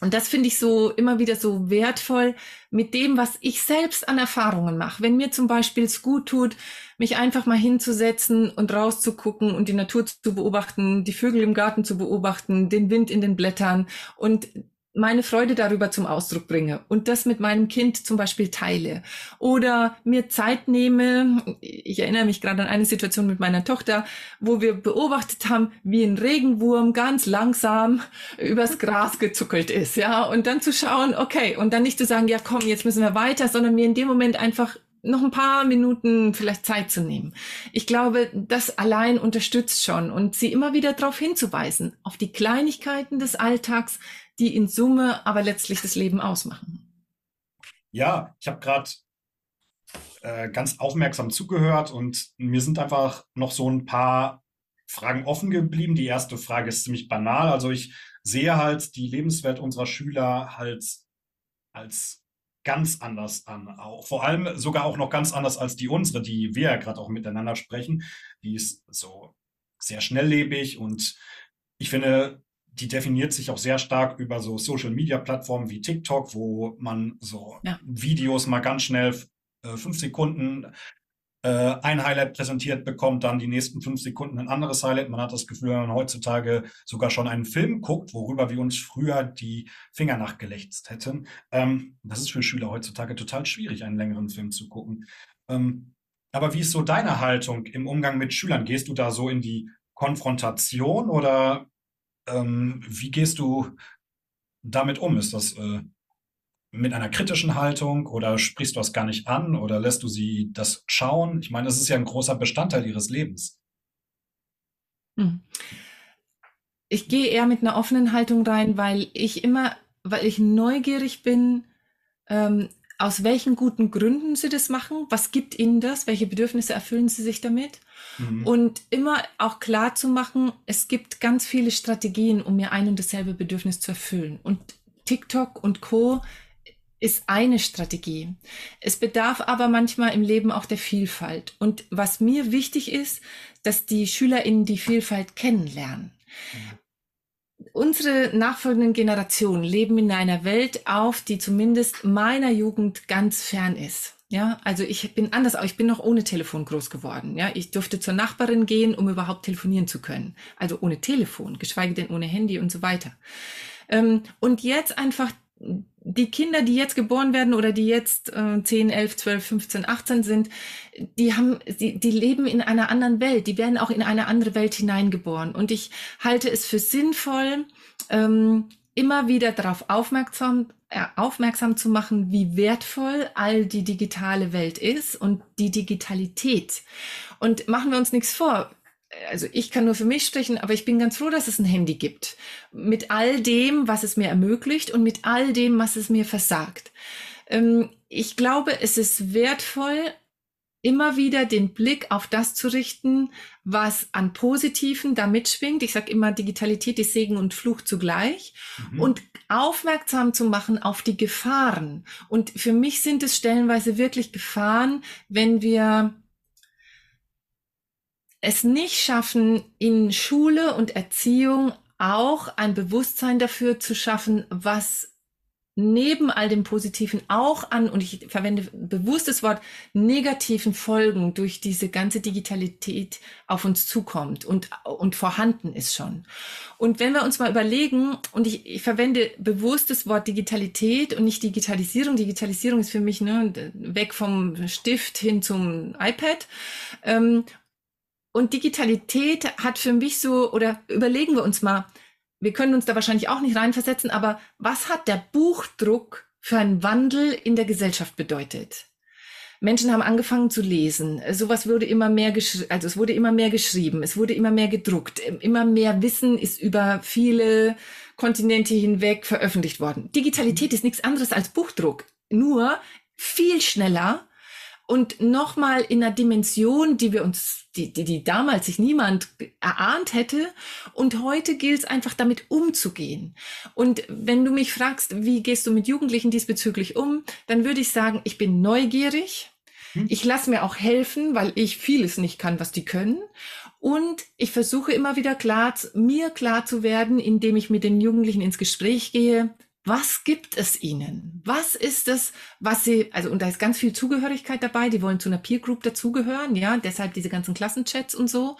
und das finde ich so immer wieder so wertvoll mit dem, was ich selbst an Erfahrungen mache. Wenn mir zum Beispiel es gut tut, mich einfach mal hinzusetzen und rauszugucken und die Natur zu beobachten, die Vögel im Garten zu beobachten, den Wind in den Blättern und meine Freude darüber zum Ausdruck bringe und das mit meinem Kind zum Beispiel teile oder mir Zeit nehme. Ich erinnere mich gerade an eine Situation mit meiner Tochter, wo wir beobachtet haben, wie ein Regenwurm ganz langsam übers Gras gezuckelt ist, ja, und dann zu schauen, okay, und dann nicht zu sagen, ja, komm, jetzt müssen wir weiter, sondern mir in dem Moment einfach noch ein paar Minuten vielleicht Zeit zu nehmen. Ich glaube, das allein unterstützt schon und sie immer wieder darauf hinzuweisen, auf die Kleinigkeiten des Alltags, die in Summe aber letztlich das Leben ausmachen. Ja, ich habe gerade äh, ganz aufmerksam zugehört und mir sind einfach noch so ein paar Fragen offen geblieben. Die erste Frage ist ziemlich banal. Also ich sehe halt die Lebenswelt unserer Schüler halt als ganz anders an. Auch vor allem sogar auch noch ganz anders als die unsere, die wir ja gerade auch miteinander sprechen. Die ist so sehr schnelllebig und ich finde, die definiert sich auch sehr stark über so Social-Media-Plattformen wie TikTok, wo man so ja. Videos mal ganz schnell äh, fünf Sekunden äh, ein Highlight präsentiert bekommt, dann die nächsten fünf Sekunden ein anderes Highlight. Man hat das Gefühl, wenn man heutzutage sogar schon einen Film guckt, worüber wir uns früher die Finger nachgelächzt hätten. Ähm, das ist für Schüler heutzutage total schwierig, einen längeren Film zu gucken. Ähm, aber wie ist so deine Haltung im Umgang mit Schülern? Gehst du da so in die Konfrontation oder ähm, wie gehst du damit um? Ist das äh, mit einer kritischen Haltung oder sprichst du das gar nicht an oder lässt du sie das schauen? Ich meine, das ist ja ein großer Bestandteil ihres Lebens. Hm. Ich gehe eher mit einer offenen Haltung rein, weil ich immer, weil ich neugierig bin, ähm, aus welchen guten Gründen sie das machen, was gibt ihnen das, welche Bedürfnisse erfüllen sie sich damit mhm. und immer auch klar zu machen, es gibt ganz viele Strategien, um mir ein und dasselbe Bedürfnis zu erfüllen und TikTok und Co ist eine Strategie. Es bedarf aber manchmal im Leben auch der Vielfalt. Und was mir wichtig ist, dass die SchülerInnen die Vielfalt kennenlernen. Mhm unsere nachfolgenden Generationen leben in einer Welt auf, die zumindest meiner Jugend ganz fern ist. Ja, also ich bin anders, aber ich bin noch ohne Telefon groß geworden. Ja, ich durfte zur Nachbarin gehen, um überhaupt telefonieren zu können. Also ohne Telefon, geschweige denn ohne Handy und so weiter. Ähm, und jetzt einfach die Kinder, die jetzt geboren werden oder die jetzt äh, 10, 11, 12, 15, 18 sind, die haben, die, die leben in einer anderen Welt. Die werden auch in eine andere Welt hineingeboren. Und ich halte es für sinnvoll, ähm, immer wieder darauf aufmerksam, äh, aufmerksam zu machen, wie wertvoll all die digitale Welt ist und die Digitalität. Und machen wir uns nichts vor also ich kann nur für mich sprechen, aber ich bin ganz froh, dass es ein Handy gibt. Mit all dem, was es mir ermöglicht und mit all dem, was es mir versagt. Ähm, ich glaube, es ist wertvoll, immer wieder den Blick auf das zu richten, was an Positiven da mitschwingt. Ich sage immer, Digitalität ist Segen und Fluch zugleich. Mhm. Und aufmerksam zu machen auf die Gefahren. Und für mich sind es stellenweise wirklich Gefahren, wenn wir es nicht schaffen, in Schule und Erziehung auch ein Bewusstsein dafür zu schaffen, was neben all dem Positiven auch an, und ich verwende bewusst das Wort, negativen Folgen durch diese ganze Digitalität auf uns zukommt und, und vorhanden ist schon. Und wenn wir uns mal überlegen, und ich, ich verwende bewusst das Wort Digitalität und nicht Digitalisierung, Digitalisierung ist für mich ne, weg vom Stift hin zum iPad. Ähm, und Digitalität hat für mich so, oder überlegen wir uns mal, wir können uns da wahrscheinlich auch nicht reinversetzen, aber was hat der Buchdruck für einen Wandel in der Gesellschaft bedeutet? Menschen haben angefangen zu lesen. Sowas wurde immer mehr geschrieben, also es wurde immer mehr geschrieben, es wurde immer mehr gedruckt, immer mehr Wissen ist über viele Kontinente hinweg veröffentlicht worden. Digitalität ist nichts anderes als Buchdruck, nur viel schneller und nochmal in einer Dimension, die wir uns, die, die, die damals sich niemand erahnt hätte. Und heute gilt es einfach damit umzugehen. Und wenn du mich fragst, wie gehst du mit Jugendlichen diesbezüglich um, dann würde ich sagen, ich bin neugierig. Hm. Ich lasse mir auch helfen, weil ich vieles nicht kann, was die können. Und ich versuche immer wieder klar, mir klar zu werden, indem ich mit den Jugendlichen ins Gespräch gehe, was gibt es ihnen? Was ist es, was sie, also, und da ist ganz viel Zugehörigkeit dabei, die wollen zu einer Peer Group dazugehören, ja, deshalb diese ganzen Klassenchats und so.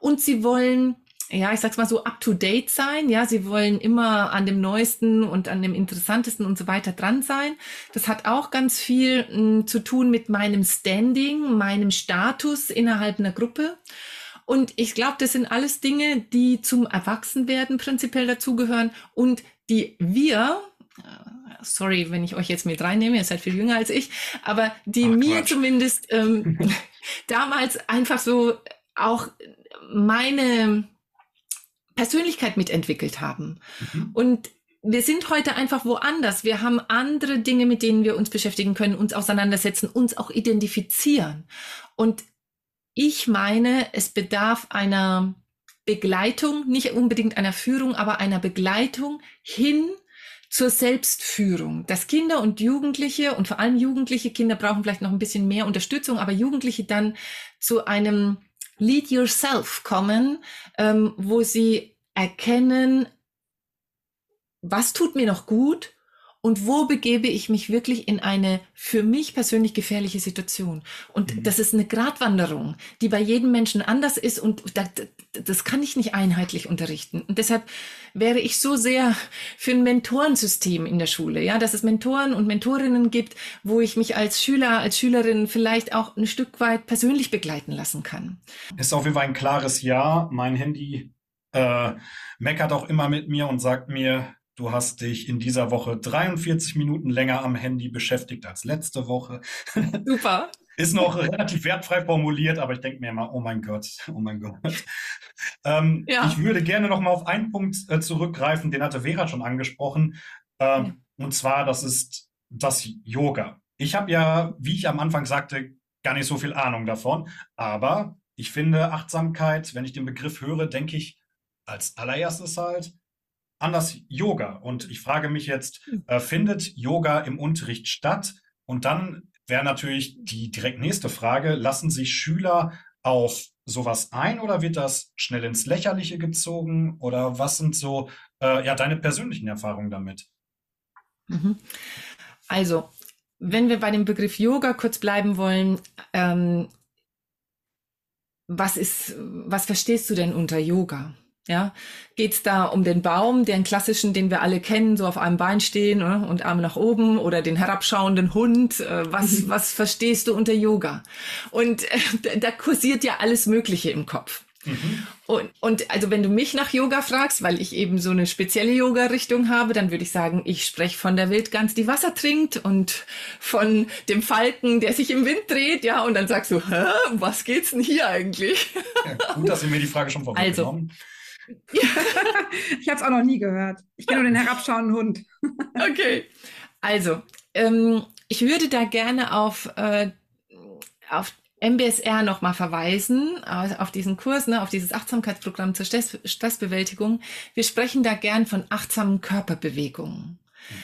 Und sie wollen, ja, ich sag's mal so, up to date sein, ja, sie wollen immer an dem neuesten und an dem interessantesten und so weiter dran sein. Das hat auch ganz viel m, hm, zu tun mit meinem Standing, meinem Status innerhalb einer Gruppe. Und ich glaube, das sind alles Dinge, die zum Erwachsenwerden prinzipiell dazugehören und die wir, äh, sorry, wenn ich euch jetzt mit reinnehme, ihr seid viel jünger als ich, aber die Ach, mir Quatsch. zumindest ähm, damals einfach so auch meine Persönlichkeit mitentwickelt haben. Mhm. Und wir sind heute einfach woanders. Wir haben andere Dinge, mit denen wir uns beschäftigen können, uns auseinandersetzen, uns auch identifizieren. Und ich meine, es bedarf einer Begleitung, nicht unbedingt einer Führung, aber einer Begleitung hin zur Selbstführung, dass Kinder und Jugendliche und vor allem jugendliche Kinder brauchen vielleicht noch ein bisschen mehr Unterstützung, aber Jugendliche dann zu einem Lead Yourself kommen, ähm, wo sie erkennen, was tut mir noch gut und wo begebe ich mich wirklich in eine für mich persönlich gefährliche Situation. Und mhm. das ist eine Gratwanderung, die bei jedem Menschen anders ist und das, das kann ich nicht einheitlich unterrichten. Und deshalb wäre ich so sehr für ein Mentorensystem in der Schule, ja, dass es Mentoren und Mentorinnen gibt, wo ich mich als Schüler, als Schülerin vielleicht auch ein Stück weit persönlich begleiten lassen kann. Ist auf jeden Fall ein klares Ja. Mein Handy äh, meckert auch immer mit mir und sagt mir, Du hast dich in dieser Woche 43 Minuten länger am Handy beschäftigt als letzte Woche. Super. Ist noch relativ wertfrei formuliert, aber ich denke mir immer, oh mein Gott, oh mein Gott. Ähm, ja. Ich würde gerne noch mal auf einen Punkt äh, zurückgreifen, den hatte Vera schon angesprochen. Ähm, ja. Und zwar, das ist das Yoga. Ich habe ja, wie ich am Anfang sagte, gar nicht so viel Ahnung davon. Aber ich finde Achtsamkeit, wenn ich den Begriff höre, denke ich als allererstes halt an das Yoga. Und ich frage mich jetzt, hm. äh, findet Yoga im Unterricht statt? Und dann wäre natürlich die direkt nächste Frage, lassen sich Schüler auf sowas ein oder wird das schnell ins Lächerliche gezogen? Oder was sind so äh, ja, deine persönlichen Erfahrungen damit? Mhm. Also, wenn wir bei dem Begriff Yoga kurz bleiben wollen, ähm, was ist, was verstehst du denn unter Yoga? Ja, geht's da um den Baum, den klassischen, den wir alle kennen, so auf einem Bein stehen oder? und Arme nach oben oder den herabschauenden Hund? Äh, was, mhm. was verstehst du unter Yoga? Und äh, da kursiert ja alles Mögliche im Kopf. Mhm. Und, und also wenn du mich nach Yoga fragst, weil ich eben so eine spezielle Yoga-Richtung habe, dann würde ich sagen, ich spreche von der Wildgans, die Wasser trinkt und von dem Falken, der sich im Wind dreht, ja, und dann sagst du, Hä, was geht's denn hier eigentlich? Ja, gut, dass ihr mir die Frage schon vorweggenommen also, ich habe es auch noch nie gehört. Ich kenne nur den herabschauenden Hund. okay. Also, ähm, ich würde da gerne auf, äh, auf MBSR nochmal verweisen, auf diesen Kurs, ne, auf dieses Achtsamkeitsprogramm zur Stress Stressbewältigung. Wir sprechen da gern von achtsamen Körperbewegungen,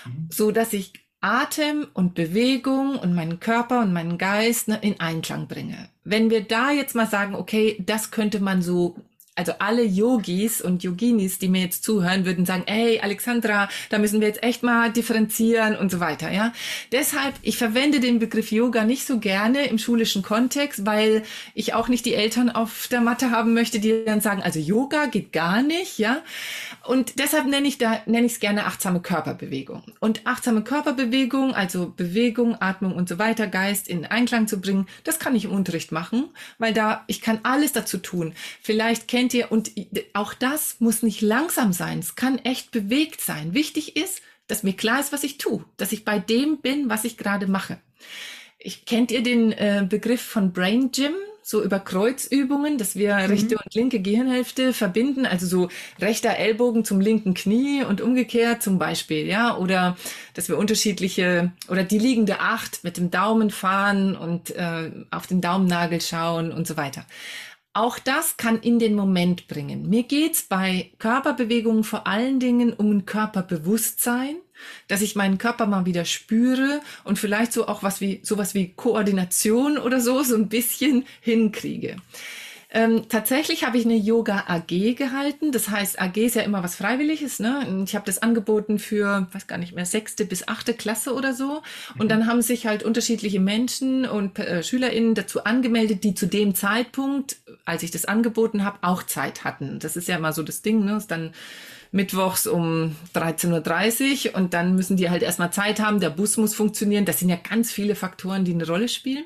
mhm. so dass ich Atem und Bewegung und meinen Körper und meinen Geist ne, in Einklang bringe. Wenn wir da jetzt mal sagen, okay, das könnte man so also alle Yogis und Yoginis, die mir jetzt zuhören, würden sagen, ey, Alexandra, da müssen wir jetzt echt mal differenzieren und so weiter, ja. Deshalb, ich verwende den Begriff Yoga nicht so gerne im schulischen Kontext, weil ich auch nicht die Eltern auf der Matte haben möchte, die dann sagen, also Yoga geht gar nicht, ja. Und deshalb nenne ich da, nenne ich es gerne achtsame Körperbewegung. Und achtsame Körperbewegung, also Bewegung, Atmung und so weiter, Geist in Einklang zu bringen, das kann ich im Unterricht machen, weil da, ich kann alles dazu tun. Vielleicht kennt kennt ihr, und auch das muss nicht langsam sein, es kann echt bewegt sein. Wichtig ist, dass mir klar ist, was ich tue, dass ich bei dem bin, was ich gerade mache. Ich, kennt ihr den äh, Begriff von Brain Gym? So über Kreuzübungen, dass wir mhm. rechte und linke Gehirnhälfte verbinden, also so rechter Ellbogen zum linken Knie und umgekehrt zum Beispiel, ja, oder dass wir unterschiedliche oder die liegende Acht mit dem Daumen fahren und äh, auf den Daumennagel schauen und so weiter. Auch das kann in den Moment bringen. Mir geht's bei Körperbewegungen vor allen Dingen um ein Körperbewusstsein, dass ich meinen Körper mal wieder spüre und vielleicht so auch was wie sowas wie Koordination oder so so ein bisschen hinkriege. Ähm, tatsächlich habe ich eine Yoga AG gehalten. Das heißt, AG ist ja immer was Freiwilliges. Ne? Ich habe das angeboten für, weiß gar nicht mehr, sechste bis achte Klasse oder so. Und mhm. dann haben sich halt unterschiedliche Menschen und äh, SchülerInnen dazu angemeldet, die zu dem Zeitpunkt, als ich das angeboten habe, auch Zeit hatten. Das ist ja immer so das Ding. Ne? Ist dann mittwochs um 13.30 Uhr und dann müssen die halt erstmal Zeit haben, der Bus muss funktionieren. Das sind ja ganz viele Faktoren, die eine Rolle spielen.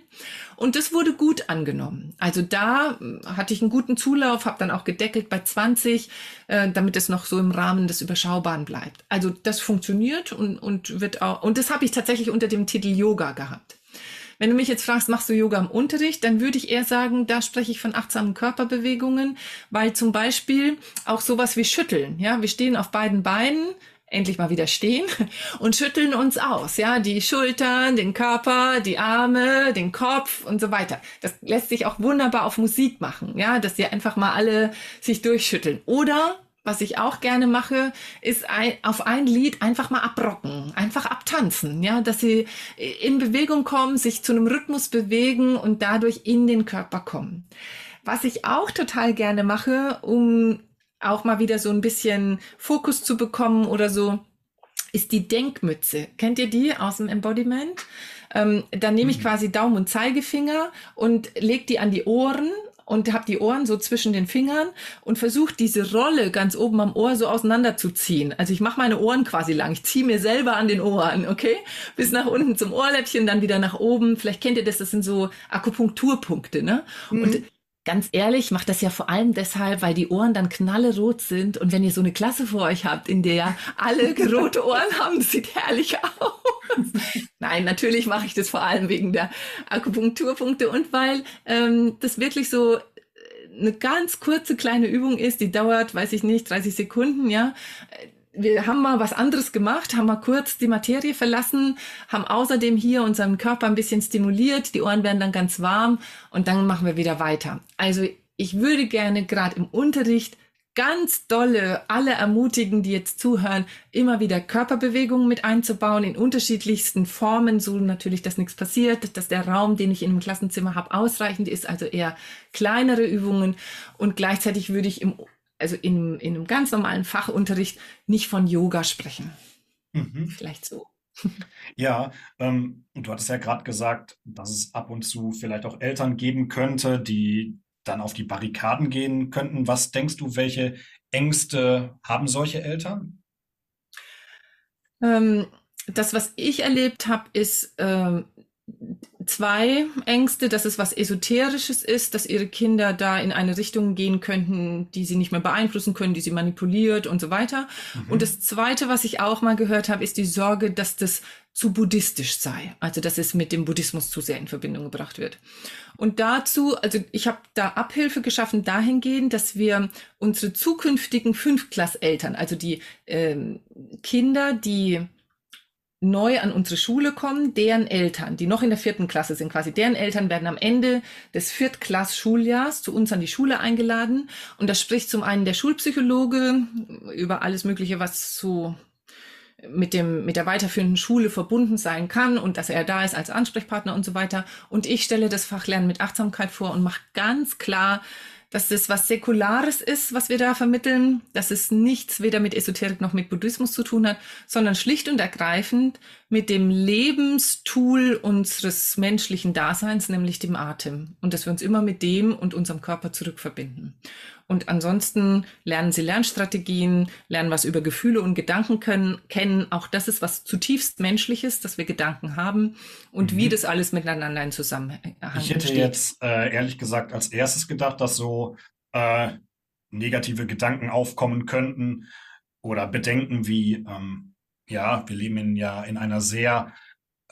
Und das wurde gut angenommen. Also da äh, hatte ich einen guten Zulauf, habe dann auch gedeckelt bei 20, äh, damit es noch so im Rahmen des Überschaubaren bleibt. Also das funktioniert und, und wird auch, und das habe ich tatsächlich unter dem Titel Yoga gehabt. Wenn du mich jetzt fragst, machst du Yoga im Unterricht, dann würde ich eher sagen, da spreche ich von achtsamen Körperbewegungen, weil zum Beispiel auch sowas wie Schütteln, ja, wir stehen auf beiden Beinen, endlich mal wieder stehen und schütteln uns aus, ja, die Schultern, den Körper, die Arme, den Kopf und so weiter. Das lässt sich auch wunderbar auf Musik machen, ja, dass sie einfach mal alle sich durchschütteln. Oder was ich auch gerne mache, ist ein, auf ein Lied einfach mal abrocken, einfach abtanzen, ja, dass sie in Bewegung kommen, sich zu einem Rhythmus bewegen und dadurch in den Körper kommen. Was ich auch total gerne mache, um auch mal wieder so ein bisschen Fokus zu bekommen oder so, ist die Denkmütze. Kennt ihr die aus dem Embodiment? Ähm, dann nehme ich mhm. quasi Daumen und Zeigefinger und leg die an die Ohren und habe die Ohren so zwischen den Fingern und versuche diese Rolle ganz oben am Ohr so auseinanderzuziehen. Also ich mache meine Ohren quasi lang. Ich ziehe mir selber an den Ohren, okay? Bis nach unten zum Ohrläppchen, dann wieder nach oben. Vielleicht kennt ihr das, das sind so Akupunkturpunkte, ne? Mhm. Und ganz ehrlich, macht das ja vor allem deshalb, weil die Ohren dann knallerot sind. Und wenn ihr so eine Klasse vor euch habt, in der alle rote Ohren haben, das sieht herrlich aus. Nein, natürlich mache ich das vor allem wegen der Akupunkturpunkte und weil ähm, das wirklich so äh, eine ganz kurze kleine Übung ist, die dauert, weiß ich nicht, 30 Sekunden, ja wir haben mal was anderes gemacht, haben mal kurz die Materie verlassen, haben außerdem hier unseren Körper ein bisschen stimuliert, die Ohren werden dann ganz warm und dann machen wir wieder weiter. Also ich würde gerne gerade im Unterricht ganz dolle alle ermutigen, die jetzt zuhören, immer wieder Körperbewegungen mit einzubauen in unterschiedlichsten Formen, so natürlich, dass nichts passiert, dass der Raum, den ich in einem Klassenzimmer habe, ausreichend ist, also eher kleinere Übungen und gleichzeitig würde ich im also in, in einem ganz normalen Fachunterricht nicht von Yoga sprechen. Mhm. Vielleicht so. Ja, ähm, du hattest ja gerade gesagt, dass es ab und zu vielleicht auch Eltern geben könnte, die dann auf die Barrikaden gehen könnten. Was denkst du, welche Ängste haben solche Eltern? Ähm, das, was ich erlebt habe, ist, ähm, zwei Ängste, dass es was Esoterisches ist, dass ihre Kinder da in eine Richtung gehen könnten, die sie nicht mehr beeinflussen können, die sie manipuliert und so weiter. Mhm. Und das Zweite, was ich auch mal gehört habe, ist die Sorge, dass das zu buddhistisch sei, also dass es mit dem Buddhismus zu sehr in Verbindung gebracht wird. Und dazu, also ich habe da Abhilfe geschaffen dahingehend, dass wir unsere zukünftigen Fünftklasseltern, also die ähm, Kinder, die neu an unsere Schule kommen, deren Eltern, die noch in der vierten Klasse sind, quasi deren Eltern werden am Ende des Viertklass-Schuljahrs zu uns an die Schule eingeladen. Und da spricht zum einen der Schulpsychologe über alles Mögliche, was so mit dem, mit der weiterführenden Schule verbunden sein kann und dass er da ist als Ansprechpartner und so weiter. Und ich stelle das Fach Lernen mit Achtsamkeit vor und mache ganz klar, dass das was Säkulares ist, was wir da vermitteln, dass es nichts weder mit Esoterik noch mit Buddhismus zu tun hat, sondern schlicht und ergreifend mit dem Lebenstool unseres menschlichen Daseins, nämlich dem Atem. Und dass wir uns immer mit dem und unserem Körper zurückverbinden. Und ansonsten lernen sie Lernstrategien, lernen was über Gefühle und Gedanken können, kennen. Auch das ist was zutiefst Menschliches, dass wir Gedanken haben und mhm. wie das alles miteinander in Zusammenhang Ich hätte steht. jetzt äh, ehrlich gesagt als erstes gedacht, dass so äh, negative Gedanken aufkommen könnten oder Bedenken wie, ähm, ja, wir leben in, ja in einer sehr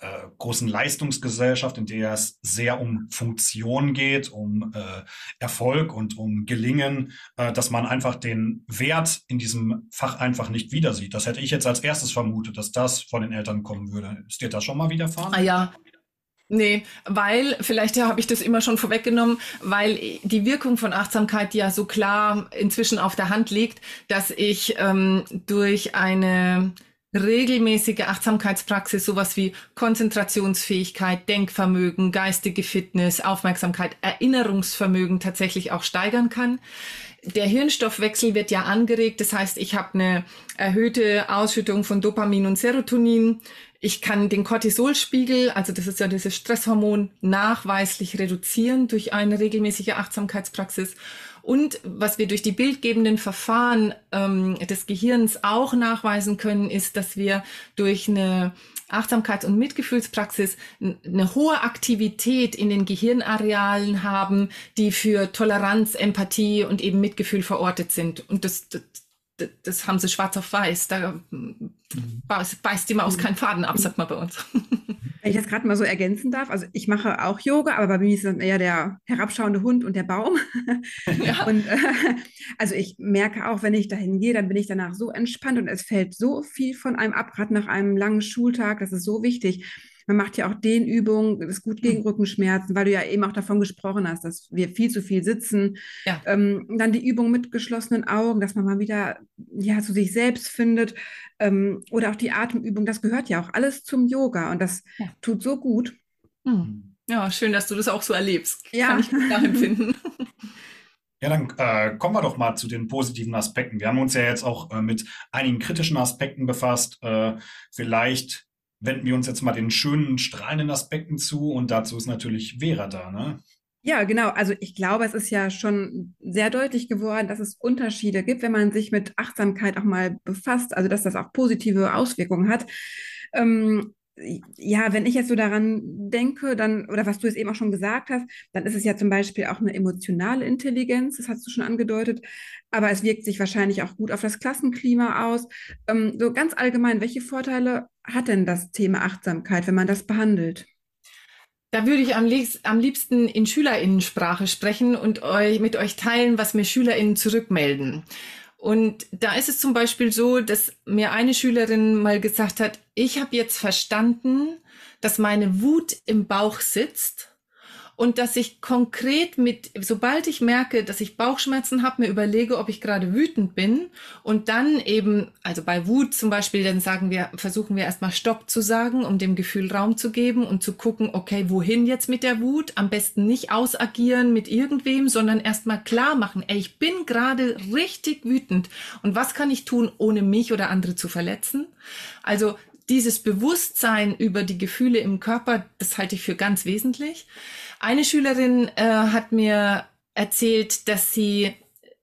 äh, großen Leistungsgesellschaft, in der es sehr um Funktion geht, um äh, Erfolg und um Gelingen, äh, dass man einfach den Wert in diesem Fach einfach nicht wieder sieht. Das hätte ich jetzt als erstes vermutet, dass das von den Eltern kommen würde. Ist dir das schon mal widerfahren? Ah ja, Nee, weil, vielleicht habe ich das immer schon vorweggenommen, weil die Wirkung von Achtsamkeit ja so klar inzwischen auf der Hand liegt, dass ich ähm, durch eine regelmäßige Achtsamkeitspraxis, sowas wie Konzentrationsfähigkeit, Denkvermögen, geistige Fitness, Aufmerksamkeit, Erinnerungsvermögen tatsächlich auch steigern kann. Der Hirnstoffwechsel wird ja angeregt, das heißt, ich habe eine erhöhte Ausschüttung von Dopamin und Serotonin. Ich kann den Cortisolspiegel, also das ist ja dieses Stresshormon, nachweislich reduzieren durch eine regelmäßige Achtsamkeitspraxis. Und was wir durch die bildgebenden Verfahren ähm, des Gehirns auch nachweisen können, ist, dass wir durch eine Achtsamkeits- und Mitgefühlspraxis eine hohe Aktivität in den Gehirnarealen haben, die für Toleranz, Empathie und eben Mitgefühl verortet sind. Und das, das, das haben sie schwarz auf weiß. Da mhm. beißt die Maus keinen Faden ab, sagt man bei uns. Wenn ich das gerade mal so ergänzen darf, also ich mache auch Yoga, aber bei mir ist es eher der herabschauende Hund und der Baum. Ja. Und äh, also ich merke auch, wenn ich dahin gehe, dann bin ich danach so entspannt und es fällt so viel von einem ab, gerade nach einem langen Schultag. Das ist so wichtig. Man macht ja auch den Übungen, das ist gut gegen hm. Rückenschmerzen, weil du ja eben auch davon gesprochen hast, dass wir viel zu viel sitzen. Ja. Ähm, dann die Übung mit geschlossenen Augen, dass man mal wieder ja, zu sich selbst findet. Ähm, oder auch die Atemübung, das gehört ja auch alles zum Yoga und das ja. tut so gut. Hm. Ja, schön, dass du das auch so erlebst. Ja. Kann ich gut nachempfinden. Ja, dann äh, kommen wir doch mal zu den positiven Aspekten. Wir haben uns ja jetzt auch äh, mit einigen kritischen Aspekten befasst. Äh, vielleicht wenden wir uns jetzt mal den schönen, strahlenden Aspekten zu und dazu ist natürlich Vera da, ne? Ja, genau. Also ich glaube, es ist ja schon sehr deutlich geworden, dass es Unterschiede gibt, wenn man sich mit Achtsamkeit auch mal befasst, also dass das auch positive Auswirkungen hat. Ähm, ja, wenn ich jetzt so daran denke, dann, oder was du jetzt eben auch schon gesagt hast, dann ist es ja zum Beispiel auch eine emotionale Intelligenz, das hast du schon angedeutet, aber es wirkt sich wahrscheinlich auch gut auf das Klassenklima aus. Ähm, so ganz allgemein, welche Vorteile hat denn das Thema Achtsamkeit, wenn man das behandelt? Da würde ich am, liebsten, in Schülerinnensprache sprechen und euch, mit euch teilen, was mir Schülerinnen zurückmelden. Und da ist es zum Beispiel so, dass mir eine Schülerin mal gesagt hat, ich habe jetzt verstanden, dass meine Wut im Bauch sitzt und dass ich konkret mit, sobald ich merke, dass ich Bauchschmerzen habe, mir überlege, ob ich gerade wütend bin und dann eben, also bei Wut zum Beispiel, dann sagen wir, versuchen wir erstmal Stopp zu sagen, um dem Gefühl Raum zu geben und zu gucken, okay, wohin jetzt mit der Wut? Am besten nicht ausagieren mit irgendwem, sondern erstmal klar machen, ey, ich bin gerade richtig wütend und was kann ich tun, ohne mich oder andere zu verletzen? Also dieses Bewusstsein über die Gefühle im Körper, das halte ich für ganz wesentlich. Eine Schülerin äh, hat mir erzählt, dass sie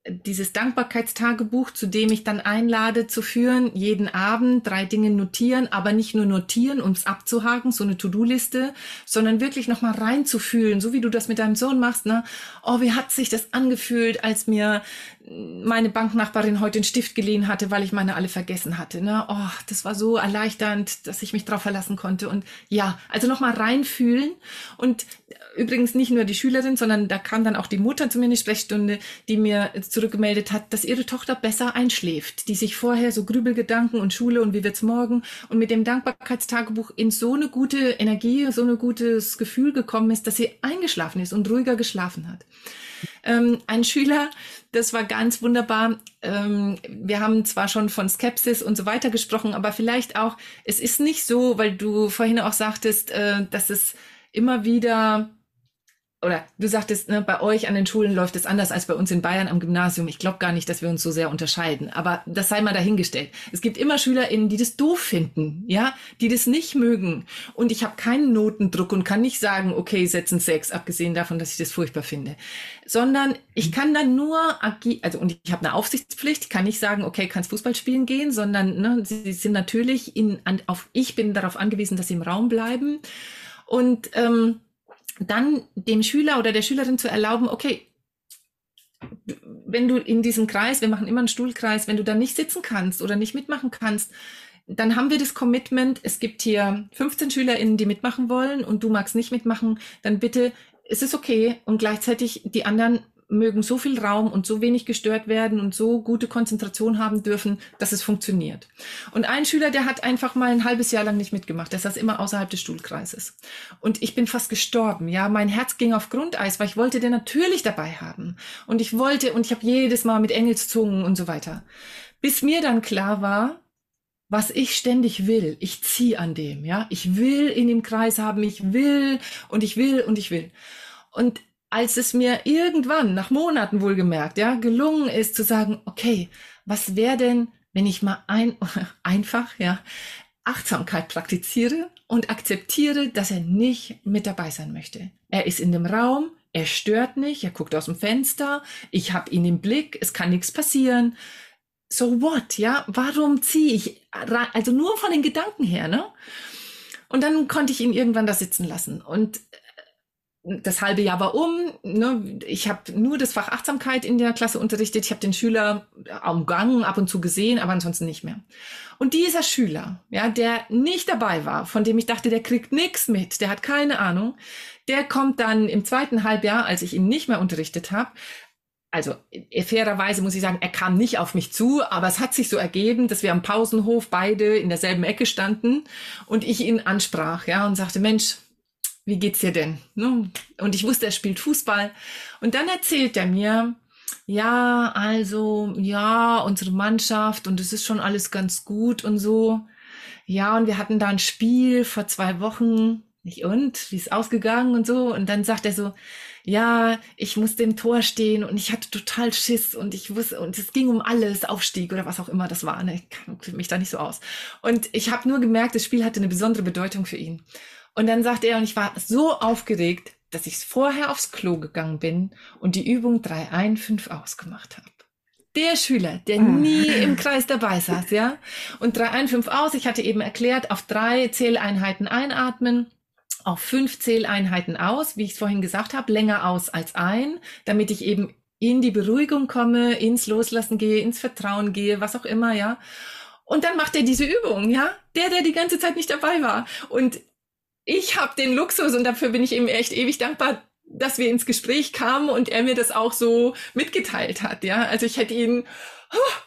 dieses Dankbarkeitstagebuch, zu dem ich dann einlade zu führen, jeden Abend drei Dinge notieren, aber nicht nur notieren, um es abzuhaken, so eine To-Do-Liste, sondern wirklich nochmal reinzufühlen, so wie du das mit deinem Sohn machst, ne? Oh, wie hat sich das angefühlt, als mir meine Banknachbarin heute den Stift geliehen hatte, weil ich meine alle vergessen hatte, ne? Oh, das war so erleichternd, dass ich mich drauf verlassen konnte und ja, also nochmal reinfühlen und übrigens nicht nur die Schülerin, sondern da kam dann auch die Mutter zu mir in die Sprechstunde, die mir zurückgemeldet hat, dass ihre Tochter besser einschläft, die sich vorher so Grübelgedanken und Schule und wie wird's morgen und mit dem Dankbarkeitstagebuch in so eine gute Energie, so ein gutes Gefühl gekommen ist, dass sie eingeschlafen ist und ruhiger geschlafen hat. Ähm, ein Schüler, das war ganz wunderbar. Ähm, wir haben zwar schon von Skepsis und so weiter gesprochen, aber vielleicht auch, es ist nicht so, weil du vorhin auch sagtest, äh, dass es immer wieder oder du sagtest, ne, bei euch an den Schulen läuft es anders als bei uns in Bayern am Gymnasium. Ich glaube gar nicht, dass wir uns so sehr unterscheiden. Aber das sei mal dahingestellt. Es gibt immer SchülerInnen, die das doof finden, ja, die das nicht mögen. Und ich habe keinen Notendruck und kann nicht sagen, okay, setzen sechs, abgesehen davon, dass ich das furchtbar finde. Sondern ich kann dann nur also und ich habe eine Aufsichtspflicht, kann nicht sagen, okay, kannst Fußball spielen gehen, sondern ne, sie sind natürlich in, an, auf, ich bin darauf angewiesen, dass sie im Raum bleiben. Und ähm, dann dem Schüler oder der Schülerin zu erlauben, okay, wenn du in diesem Kreis, wir machen immer einen Stuhlkreis, wenn du da nicht sitzen kannst oder nicht mitmachen kannst, dann haben wir das Commitment, es gibt hier 15 SchülerInnen, die mitmachen wollen und du magst nicht mitmachen, dann bitte, es ist okay und gleichzeitig die anderen mögen so viel Raum und so wenig gestört werden und so gute Konzentration haben dürfen, dass es funktioniert. Und ein Schüler, der hat einfach mal ein halbes Jahr lang nicht mitgemacht. Der saß immer außerhalb des Stuhlkreises. Und ich bin fast gestorben. Ja, mein Herz ging auf Grundeis, weil ich wollte den natürlich dabei haben. Und ich wollte, und ich habe jedes Mal mit Engelszungen und so weiter. Bis mir dann klar war, was ich ständig will. Ich ziehe an dem, ja. Ich will in dem Kreis haben, ich will und ich will und ich will. Und als es mir irgendwann, nach Monaten wohlgemerkt, ja, gelungen ist zu sagen, okay, was wäre denn, wenn ich mal ein, einfach, ja, Achtsamkeit praktiziere und akzeptiere, dass er nicht mit dabei sein möchte. Er ist in dem Raum, er stört nicht, er guckt aus dem Fenster, ich habe ihn im Blick, es kann nichts passieren. So what, ja? Warum ziehe ich, also nur von den Gedanken her, ne? Und dann konnte ich ihn irgendwann da sitzen lassen. Und das halbe Jahr war um. Ne? Ich habe nur das Fach Achtsamkeit in der Klasse unterrichtet. Ich habe den Schüler umgangen, ab und zu gesehen, aber ansonsten nicht mehr. Und dieser Schüler, ja, der nicht dabei war, von dem ich dachte, der kriegt nichts mit, der hat keine Ahnung, der kommt dann im zweiten Halbjahr, als ich ihn nicht mehr unterrichtet habe, also fairerweise muss ich sagen, er kam nicht auf mich zu, aber es hat sich so ergeben, dass wir am Pausenhof beide in derselben Ecke standen und ich ihn ansprach, ja, und sagte, Mensch, wie geht's dir denn? Ne? Und ich wusste, er spielt Fußball. Und dann erzählt er mir, ja, also, ja, unsere Mannschaft und es ist schon alles ganz gut und so. Ja, und wir hatten da ein Spiel vor zwei Wochen. Nicht und? Wie ist ausgegangen und so? Und dann sagt er so, ja, ich musste im Tor stehen und ich hatte total Schiss und ich wusste, und es ging um alles, Aufstieg oder was auch immer das war. Ne? Ich kannte mich da nicht so aus. Und ich habe nur gemerkt, das Spiel hatte eine besondere Bedeutung für ihn. Und dann sagt er, und ich war so aufgeregt, dass ich vorher aufs Klo gegangen bin und die Übung 3 ein, 5 ausgemacht habe. Der Schüler, der mhm. nie im Kreis dabei saß, ja. Und 3 ein, 5 aus. Ich hatte eben erklärt, auf drei Zähleinheiten einatmen, auf fünf Zähleinheiten aus, wie ich es vorhin gesagt habe, länger aus als ein, damit ich eben in die Beruhigung komme, ins Loslassen gehe, ins Vertrauen gehe, was auch immer, ja. Und dann macht er diese Übung, ja. Der, der die ganze Zeit nicht dabei war. Und ich habe den Luxus und dafür bin ich ihm echt ewig dankbar, dass wir ins Gespräch kamen und er mir das auch so mitgeteilt hat. Ja, also ich hätte ihn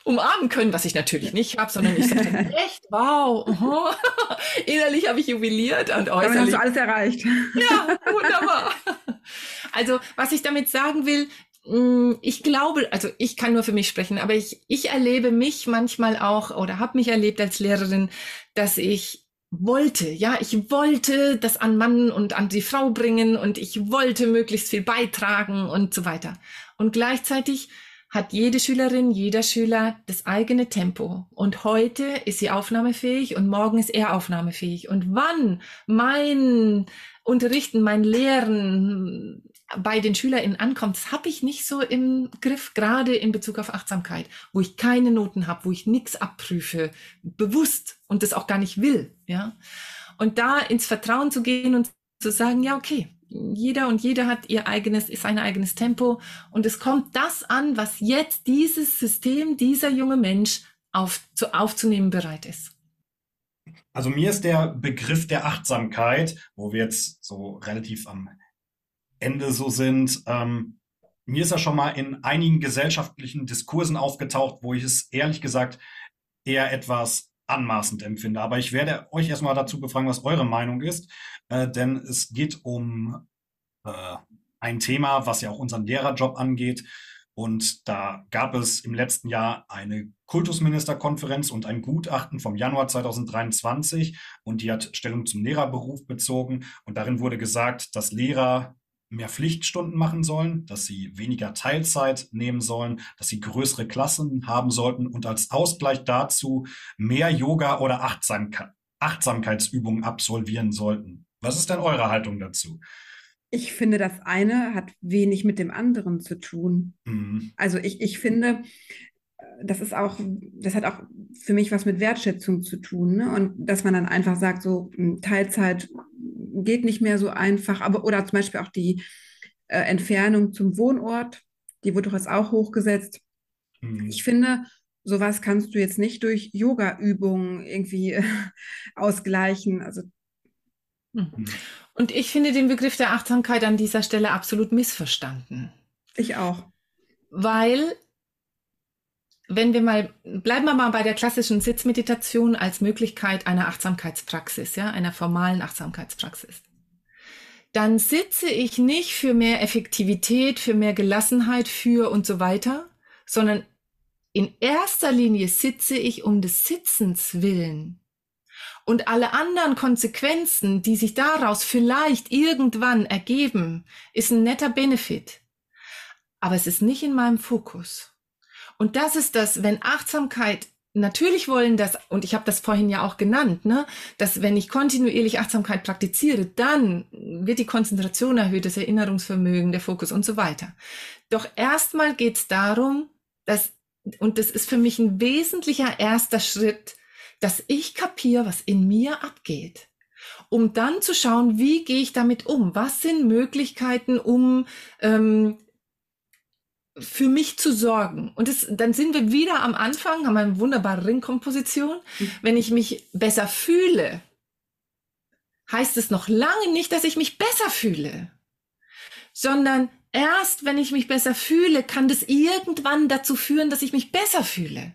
umarmen können, was ich natürlich nicht habe, sondern ich sagte, echt, wow, oh. innerlich habe ich jubiliert und äußerlich. Damit hast du alles erreicht. Ja, wunderbar. Also, was ich damit sagen will, mm, ich glaube, also ich kann nur für mich sprechen, aber ich, ich erlebe mich manchmal auch oder habe mich erlebt als Lehrerin, dass ich wollte, ja, ich wollte das an Mann und an die Frau bringen und ich wollte möglichst viel beitragen und so weiter. Und gleichzeitig hat jede Schülerin, jeder Schüler das eigene Tempo. Und heute ist sie aufnahmefähig und morgen ist er aufnahmefähig. Und wann mein Unterrichten, mein Lehren bei den SchülerInnen ankommt, das habe ich nicht so im Griff, gerade in Bezug auf Achtsamkeit, wo ich keine Noten habe, wo ich nichts abprüfe, bewusst und das auch gar nicht will. Ja? Und da ins Vertrauen zu gehen und zu sagen, ja, okay, jeder und jeder hat ihr eigenes, sein eigenes Tempo und es kommt das an, was jetzt dieses System, dieser junge Mensch auf, zu, aufzunehmen bereit ist. Also mir ist der Begriff der Achtsamkeit, wo wir jetzt so relativ am Ende so sind. Ähm, mir ist er schon mal in einigen gesellschaftlichen Diskursen aufgetaucht, wo ich es ehrlich gesagt eher etwas anmaßend empfinde. Aber ich werde euch erstmal dazu befragen, was eure Meinung ist, äh, denn es geht um äh, ein Thema, was ja auch unseren Lehrerjob angeht. Und da gab es im letzten Jahr eine Kultusministerkonferenz und ein Gutachten vom Januar 2023 und die hat Stellung zum Lehrerberuf bezogen. Und darin wurde gesagt, dass Lehrer mehr Pflichtstunden machen sollen, dass sie weniger Teilzeit nehmen sollen, dass sie größere Klassen haben sollten und als Ausgleich dazu mehr Yoga oder Achtsamkeit, Achtsamkeitsübungen absolvieren sollten. Was ist denn eure Haltung dazu? Ich finde, das eine hat wenig mit dem anderen zu tun. Mhm. Also ich, ich finde, das ist auch, das hat auch für mich was mit Wertschätzung zu tun. Ne? Und dass man dann einfach sagt, so hm, Teilzeit geht nicht mehr so einfach, aber oder zum Beispiel auch die äh, Entfernung zum Wohnort, die wurde doch jetzt auch hochgesetzt. Mhm. Ich finde, sowas kannst du jetzt nicht durch Yoga-Übungen irgendwie äh, ausgleichen. Also mhm. Und ich finde den Begriff der Achtsamkeit an dieser Stelle absolut missverstanden. Ich auch. Weil, wenn wir mal, bleiben wir mal bei der klassischen Sitzmeditation als Möglichkeit einer Achtsamkeitspraxis, ja, einer formalen Achtsamkeitspraxis. Dann sitze ich nicht für mehr Effektivität, für mehr Gelassenheit, für und so weiter, sondern in erster Linie sitze ich um des Sitzens willen und alle anderen Konsequenzen, die sich daraus vielleicht irgendwann ergeben, ist ein netter Benefit. Aber es ist nicht in meinem Fokus. Und das ist das, wenn Achtsamkeit Natürlich wollen das, und ich habe das vorhin ja auch genannt, ne, dass wenn ich kontinuierlich Achtsamkeit praktiziere, dann wird die Konzentration erhöht, das Erinnerungsvermögen, der Fokus und so weiter. Doch erstmal geht es darum, dass, und das ist für mich ein wesentlicher erster Schritt, dass ich kapiere, was in mir abgeht. Um dann zu schauen, wie gehe ich damit um? Was sind Möglichkeiten, um ähm, für mich zu sorgen. Und das, dann sind wir wieder am Anfang, haben eine wunderbare Ringkomposition. Mhm. Wenn ich mich besser fühle, heißt es noch lange nicht, dass ich mich besser fühle, sondern erst wenn ich mich besser fühle, kann das irgendwann dazu führen, dass ich mich besser fühle.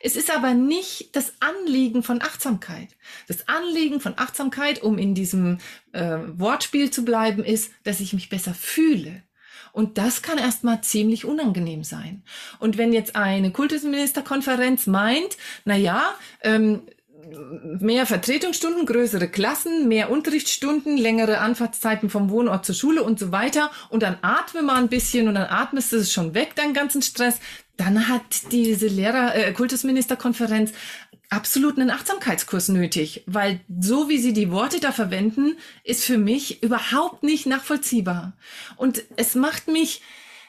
Es ist aber nicht das Anliegen von Achtsamkeit. Das Anliegen von Achtsamkeit, um in diesem äh, Wortspiel zu bleiben, ist, dass ich mich besser fühle. Und das kann erstmal ziemlich unangenehm sein. Und wenn jetzt eine Kultusministerkonferenz meint, na ja, ähm, mehr Vertretungsstunden, größere Klassen, mehr Unterrichtsstunden, längere Anfahrtszeiten vom Wohnort zur Schule und so weiter. Und dann atme mal ein bisschen und dann atmest du es schon weg, deinen ganzen Stress dann hat diese Lehrer äh, Kultusministerkonferenz absolut einen Achtsamkeitskurs nötig, weil so wie sie die Worte da verwenden, ist für mich überhaupt nicht nachvollziehbar. Und es macht mich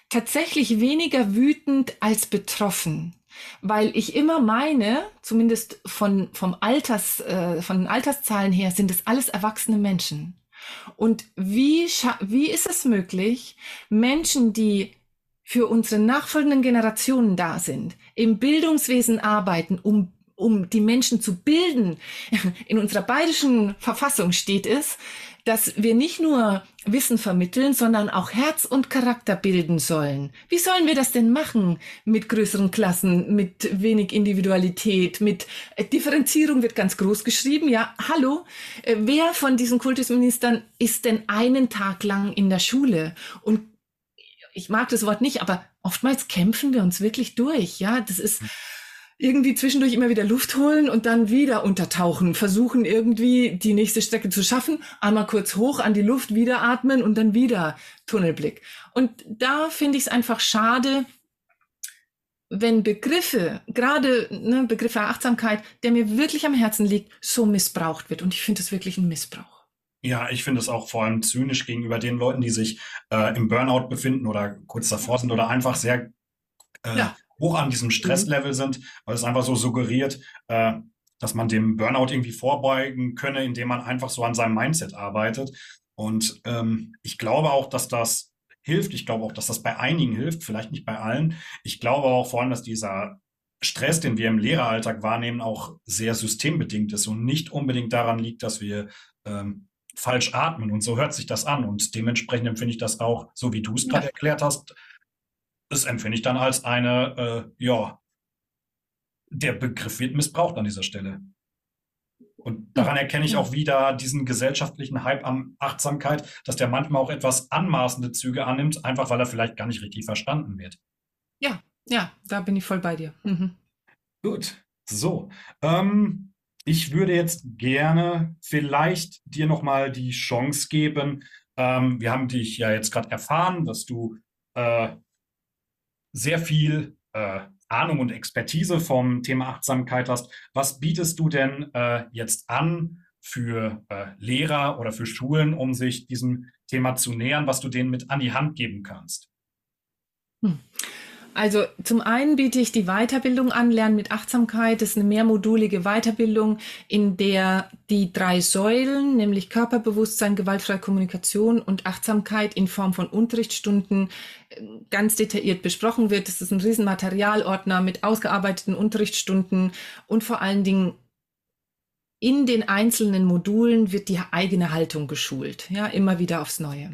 tatsächlich weniger wütend als betroffen, weil ich immer meine, zumindest von vom Alters äh, von den Alterszahlen her sind es alles erwachsene Menschen. Und wie wie ist es möglich, Menschen, die für unsere nachfolgenden Generationen da sind, im Bildungswesen arbeiten, um um die Menschen zu bilden. In unserer bayerischen Verfassung steht es, dass wir nicht nur Wissen vermitteln, sondern auch Herz und Charakter bilden sollen. Wie sollen wir das denn machen mit größeren Klassen, mit wenig Individualität, mit äh, Differenzierung wird ganz groß geschrieben. Ja, hallo, äh, wer von diesen Kultusministern ist denn einen Tag lang in der Schule und ich mag das Wort nicht, aber oftmals kämpfen wir uns wirklich durch. Ja, das ist irgendwie zwischendurch immer wieder Luft holen und dann wieder untertauchen, versuchen irgendwie die nächste Strecke zu schaffen, einmal kurz hoch an die Luft, wieder atmen und dann wieder Tunnelblick. Und da finde ich es einfach schade, wenn Begriffe, gerade ne, Begriffe Achtsamkeit, der mir wirklich am Herzen liegt, so missbraucht wird. Und ich finde es wirklich ein Missbrauch. Ja, ich finde es auch vor allem zynisch gegenüber den Leuten, die sich äh, im Burnout befinden oder kurz davor sind oder einfach sehr äh, ja. hoch an diesem Stresslevel mhm. sind, weil es einfach so suggeriert, äh, dass man dem Burnout irgendwie vorbeugen könne, indem man einfach so an seinem Mindset arbeitet. Und ähm, ich glaube auch, dass das hilft. Ich glaube auch, dass das bei einigen hilft, vielleicht nicht bei allen. Ich glaube auch vor allem, dass dieser Stress, den wir im Lehreralltag wahrnehmen, auch sehr systembedingt ist und nicht unbedingt daran liegt, dass wir ähm, falsch atmen. Und so hört sich das an. Und dementsprechend empfinde ich das auch, so wie du es gerade erklärt hast, das empfinde ich dann als eine, äh, ja, der Begriff wird missbraucht an dieser Stelle. Und daran erkenne ich auch wieder diesen gesellschaftlichen Hype an Achtsamkeit, dass der manchmal auch etwas anmaßende Züge annimmt, einfach weil er vielleicht gar nicht richtig verstanden wird. Ja, ja, da bin ich voll bei dir. Mhm. Gut, so. Ähm, ich würde jetzt gerne vielleicht dir nochmal die Chance geben. Ähm, wir haben dich ja jetzt gerade erfahren, dass du äh, sehr viel äh, Ahnung und Expertise vom Thema Achtsamkeit hast. Was bietest du denn äh, jetzt an für äh, Lehrer oder für Schulen, um sich diesem Thema zu nähern, was du denen mit an die Hand geben kannst? Hm. Also zum einen biete ich die Weiterbildung an, Lernen mit Achtsamkeit. Das ist eine mehrmodulige Weiterbildung, in der die drei Säulen, nämlich Körperbewusstsein, gewaltfreie Kommunikation und Achtsamkeit in Form von Unterrichtsstunden äh, ganz detailliert besprochen wird. Das ist ein riesen Materialordner mit ausgearbeiteten Unterrichtsstunden und vor allen Dingen in den einzelnen Modulen wird die eigene Haltung geschult, ja, immer wieder aufs Neue.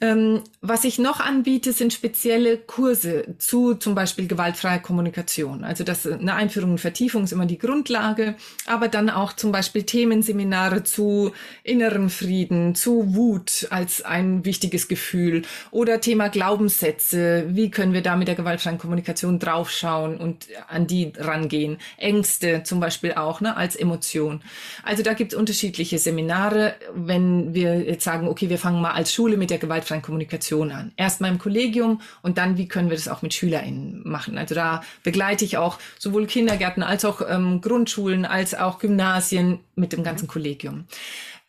Ähm, was ich noch anbiete, sind spezielle Kurse zu zum Beispiel gewaltfreier Kommunikation. Also das eine Einführung und Vertiefung ist immer die Grundlage, aber dann auch zum Beispiel Themenseminare zu innerem Frieden, zu Wut als ein wichtiges Gefühl oder Thema Glaubenssätze. Wie können wir da mit der gewaltfreien Kommunikation draufschauen und an die rangehen? Ängste zum Beispiel auch ne, als Emotion. Also da gibt es unterschiedliche Seminare. Wenn wir jetzt sagen, okay, wir fangen mal als Schule mit der gewaltfreien Kommunikation an. Erstmal im Kollegium und dann, wie können wir das auch mit SchülerInnen machen. Also da begleite ich auch sowohl Kindergärten als auch ähm, Grundschulen als auch Gymnasien mit dem ganzen Kollegium.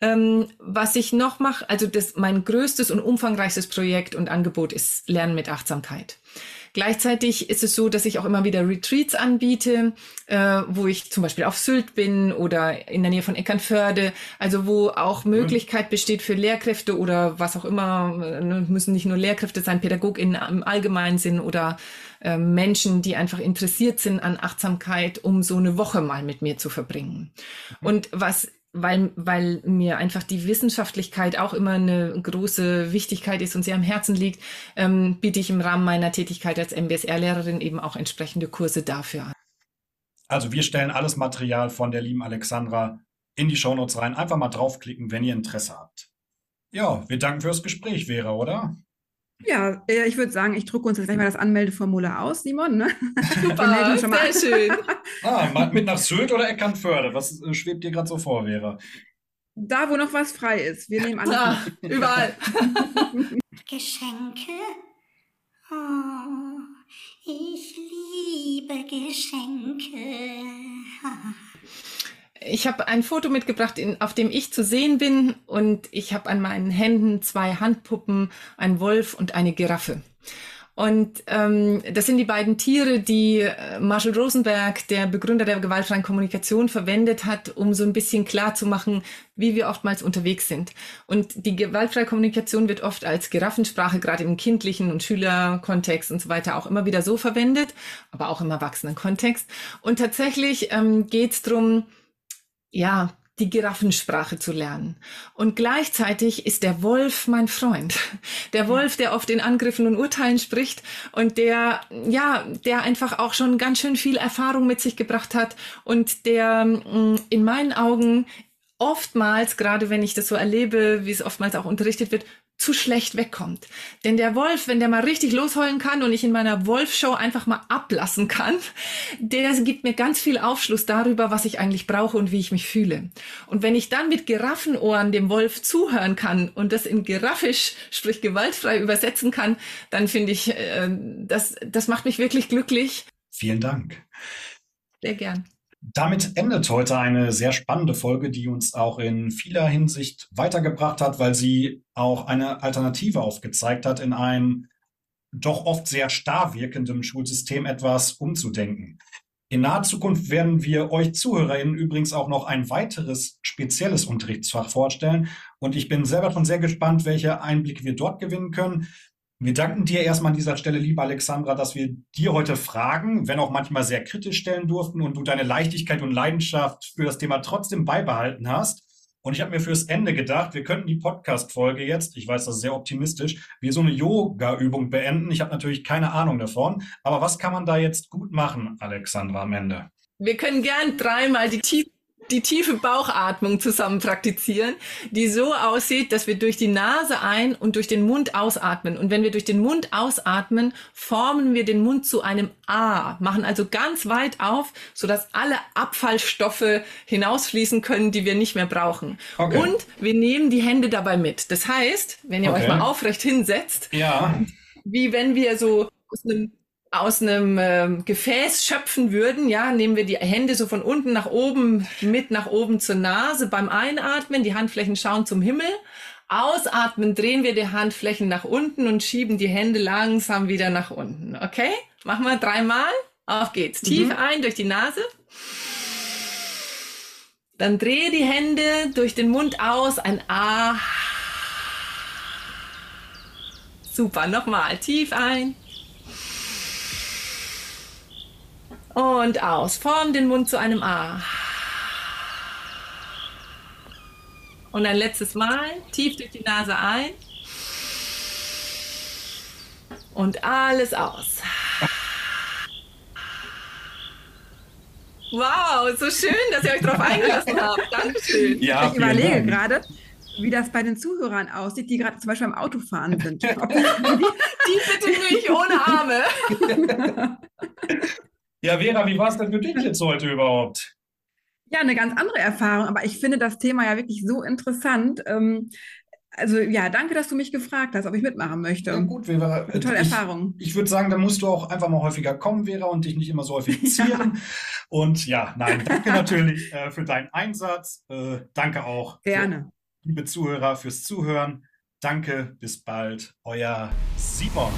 Ähm, was ich noch mache, also das, mein größtes und umfangreichstes Projekt und Angebot ist Lernen mit Achtsamkeit. Gleichzeitig ist es so, dass ich auch immer wieder Retreats anbiete, äh, wo ich zum Beispiel auf Sylt bin oder in der Nähe von Eckernförde, also wo auch Möglichkeit besteht für Lehrkräfte oder was auch immer, äh, müssen nicht nur Lehrkräfte sein, PädagogInnen im allgemeinen Sinn oder äh, Menschen, die einfach interessiert sind an Achtsamkeit, um so eine Woche mal mit mir zu verbringen. Mhm. Und was weil, weil mir einfach die Wissenschaftlichkeit auch immer eine große Wichtigkeit ist und sehr am Herzen liegt, ähm, biete ich im Rahmen meiner Tätigkeit als MBSR-Lehrerin eben auch entsprechende Kurse dafür an. Also wir stellen alles Material von der lieben Alexandra in die Shownotes rein. Einfach mal draufklicken, wenn ihr Interesse habt. Ja, wir danken fürs Gespräch, Vera, oder? Ja, äh, ich würde sagen, ich drucke uns jetzt gleich mal das Anmeldeformular aus, Simon. Ne? Super, sehr schön. ah, mit nach Sylt oder Eckernförde? Was äh, schwebt dir gerade so vor, Vera? Da, wo noch was frei ist. Wir nehmen alles. Ah, überall. Geschenke? Oh, ich liebe Geschenke. Ich habe ein Foto mitgebracht, in, auf dem ich zu sehen bin und ich habe an meinen Händen zwei Handpuppen, einen Wolf und eine Giraffe. Und ähm, das sind die beiden Tiere, die äh, Marshall Rosenberg, der Begründer der gewaltfreien Kommunikation, verwendet hat, um so ein bisschen klar zu machen, wie wir oftmals unterwegs sind. Und die gewaltfreie Kommunikation wird oft als Giraffensprache, gerade im kindlichen und Schülerkontext und so weiter, auch immer wieder so verwendet, aber auch im Erwachsenenkontext. Und tatsächlich ähm, geht es darum, ja, die Giraffensprache zu lernen. Und gleichzeitig ist der Wolf mein Freund. Der Wolf, der oft in Angriffen und Urteilen spricht und der, ja, der einfach auch schon ganz schön viel Erfahrung mit sich gebracht hat und der mm, in meinen Augen oftmals, gerade wenn ich das so erlebe, wie es oftmals auch unterrichtet wird, zu schlecht wegkommt. Denn der Wolf, wenn der mal richtig losheulen kann und ich in meiner Wolf-Show einfach mal ablassen kann, der gibt mir ganz viel Aufschluss darüber, was ich eigentlich brauche und wie ich mich fühle. Und wenn ich dann mit Giraffenohren dem Wolf zuhören kann und das in Giraffisch, sprich gewaltfrei übersetzen kann, dann finde ich, äh, das, das macht mich wirklich glücklich. Vielen Dank. Sehr gern. Damit endet heute eine sehr spannende Folge, die uns auch in vieler Hinsicht weitergebracht hat, weil sie auch eine Alternative aufgezeigt hat, in einem doch oft sehr starr wirkenden Schulsystem etwas umzudenken. In naher Zukunft werden wir euch ZuhörerInnen übrigens auch noch ein weiteres spezielles Unterrichtsfach vorstellen. Und ich bin selber schon sehr gespannt, welche Einblicke wir dort gewinnen können. Wir danken dir erstmal an dieser Stelle, liebe Alexandra, dass wir dir heute Fragen, wenn auch manchmal sehr kritisch stellen durften und du deine Leichtigkeit und Leidenschaft für das Thema trotzdem beibehalten hast. Und ich habe mir fürs Ende gedacht, wir könnten die Podcast-Folge jetzt, ich weiß, das ist sehr optimistisch, wie so eine Yoga-Übung beenden. Ich habe natürlich keine Ahnung davon. Aber was kann man da jetzt gut machen, Alexandra, am Ende? Wir können gern dreimal die tiefe die tiefe Bauchatmung zusammen praktizieren, die so aussieht, dass wir durch die Nase ein und durch den Mund ausatmen. Und wenn wir durch den Mund ausatmen, formen wir den Mund zu einem A, machen also ganz weit auf, sodass alle Abfallstoffe hinausfließen können, die wir nicht mehr brauchen. Okay. Und wir nehmen die Hände dabei mit. Das heißt, wenn ihr okay. euch mal aufrecht hinsetzt, ja. wie wenn wir so aus einem aus einem äh, Gefäß schöpfen würden, ja, nehmen wir die Hände so von unten nach oben mit nach oben zur Nase beim Einatmen, die Handflächen schauen zum Himmel. Ausatmen drehen wir die Handflächen nach unten und schieben die Hände langsam wieder nach unten. Okay? Machen wir dreimal. Auf geht's. Mhm. Tief ein durch die Nase. Dann drehe die Hände durch den Mund aus. Ein A. Super. Nochmal. Tief ein. Und aus. Form den Mund zu einem A. Und ein letztes Mal. Tief durch die Nase ein. Und alles aus. Wow, so schön, dass ihr euch darauf eingelassen habt. Dankeschön. Ja, ich überlege gerade, wie das bei den Zuhörern aussieht, die gerade zum Beispiel am Autofahren sind. die, die bitte nicht ohne Arme. Ja, Vera, wie war es denn für dich jetzt heute überhaupt? Ja, eine ganz andere Erfahrung, aber ich finde das Thema ja wirklich so interessant. Ähm, also ja, danke, dass du mich gefragt hast, ob ich mitmachen möchte. Ja, gut, Vera. Eine tolle ich, Erfahrung. Ich würde sagen, da musst du auch einfach mal häufiger kommen, Vera, und dich nicht immer so häufig zieren. ja. Und ja, nein, danke natürlich äh, für deinen Einsatz. Äh, danke auch, Gerne. Für, liebe Zuhörer, fürs Zuhören. Danke, bis bald. Euer Simon.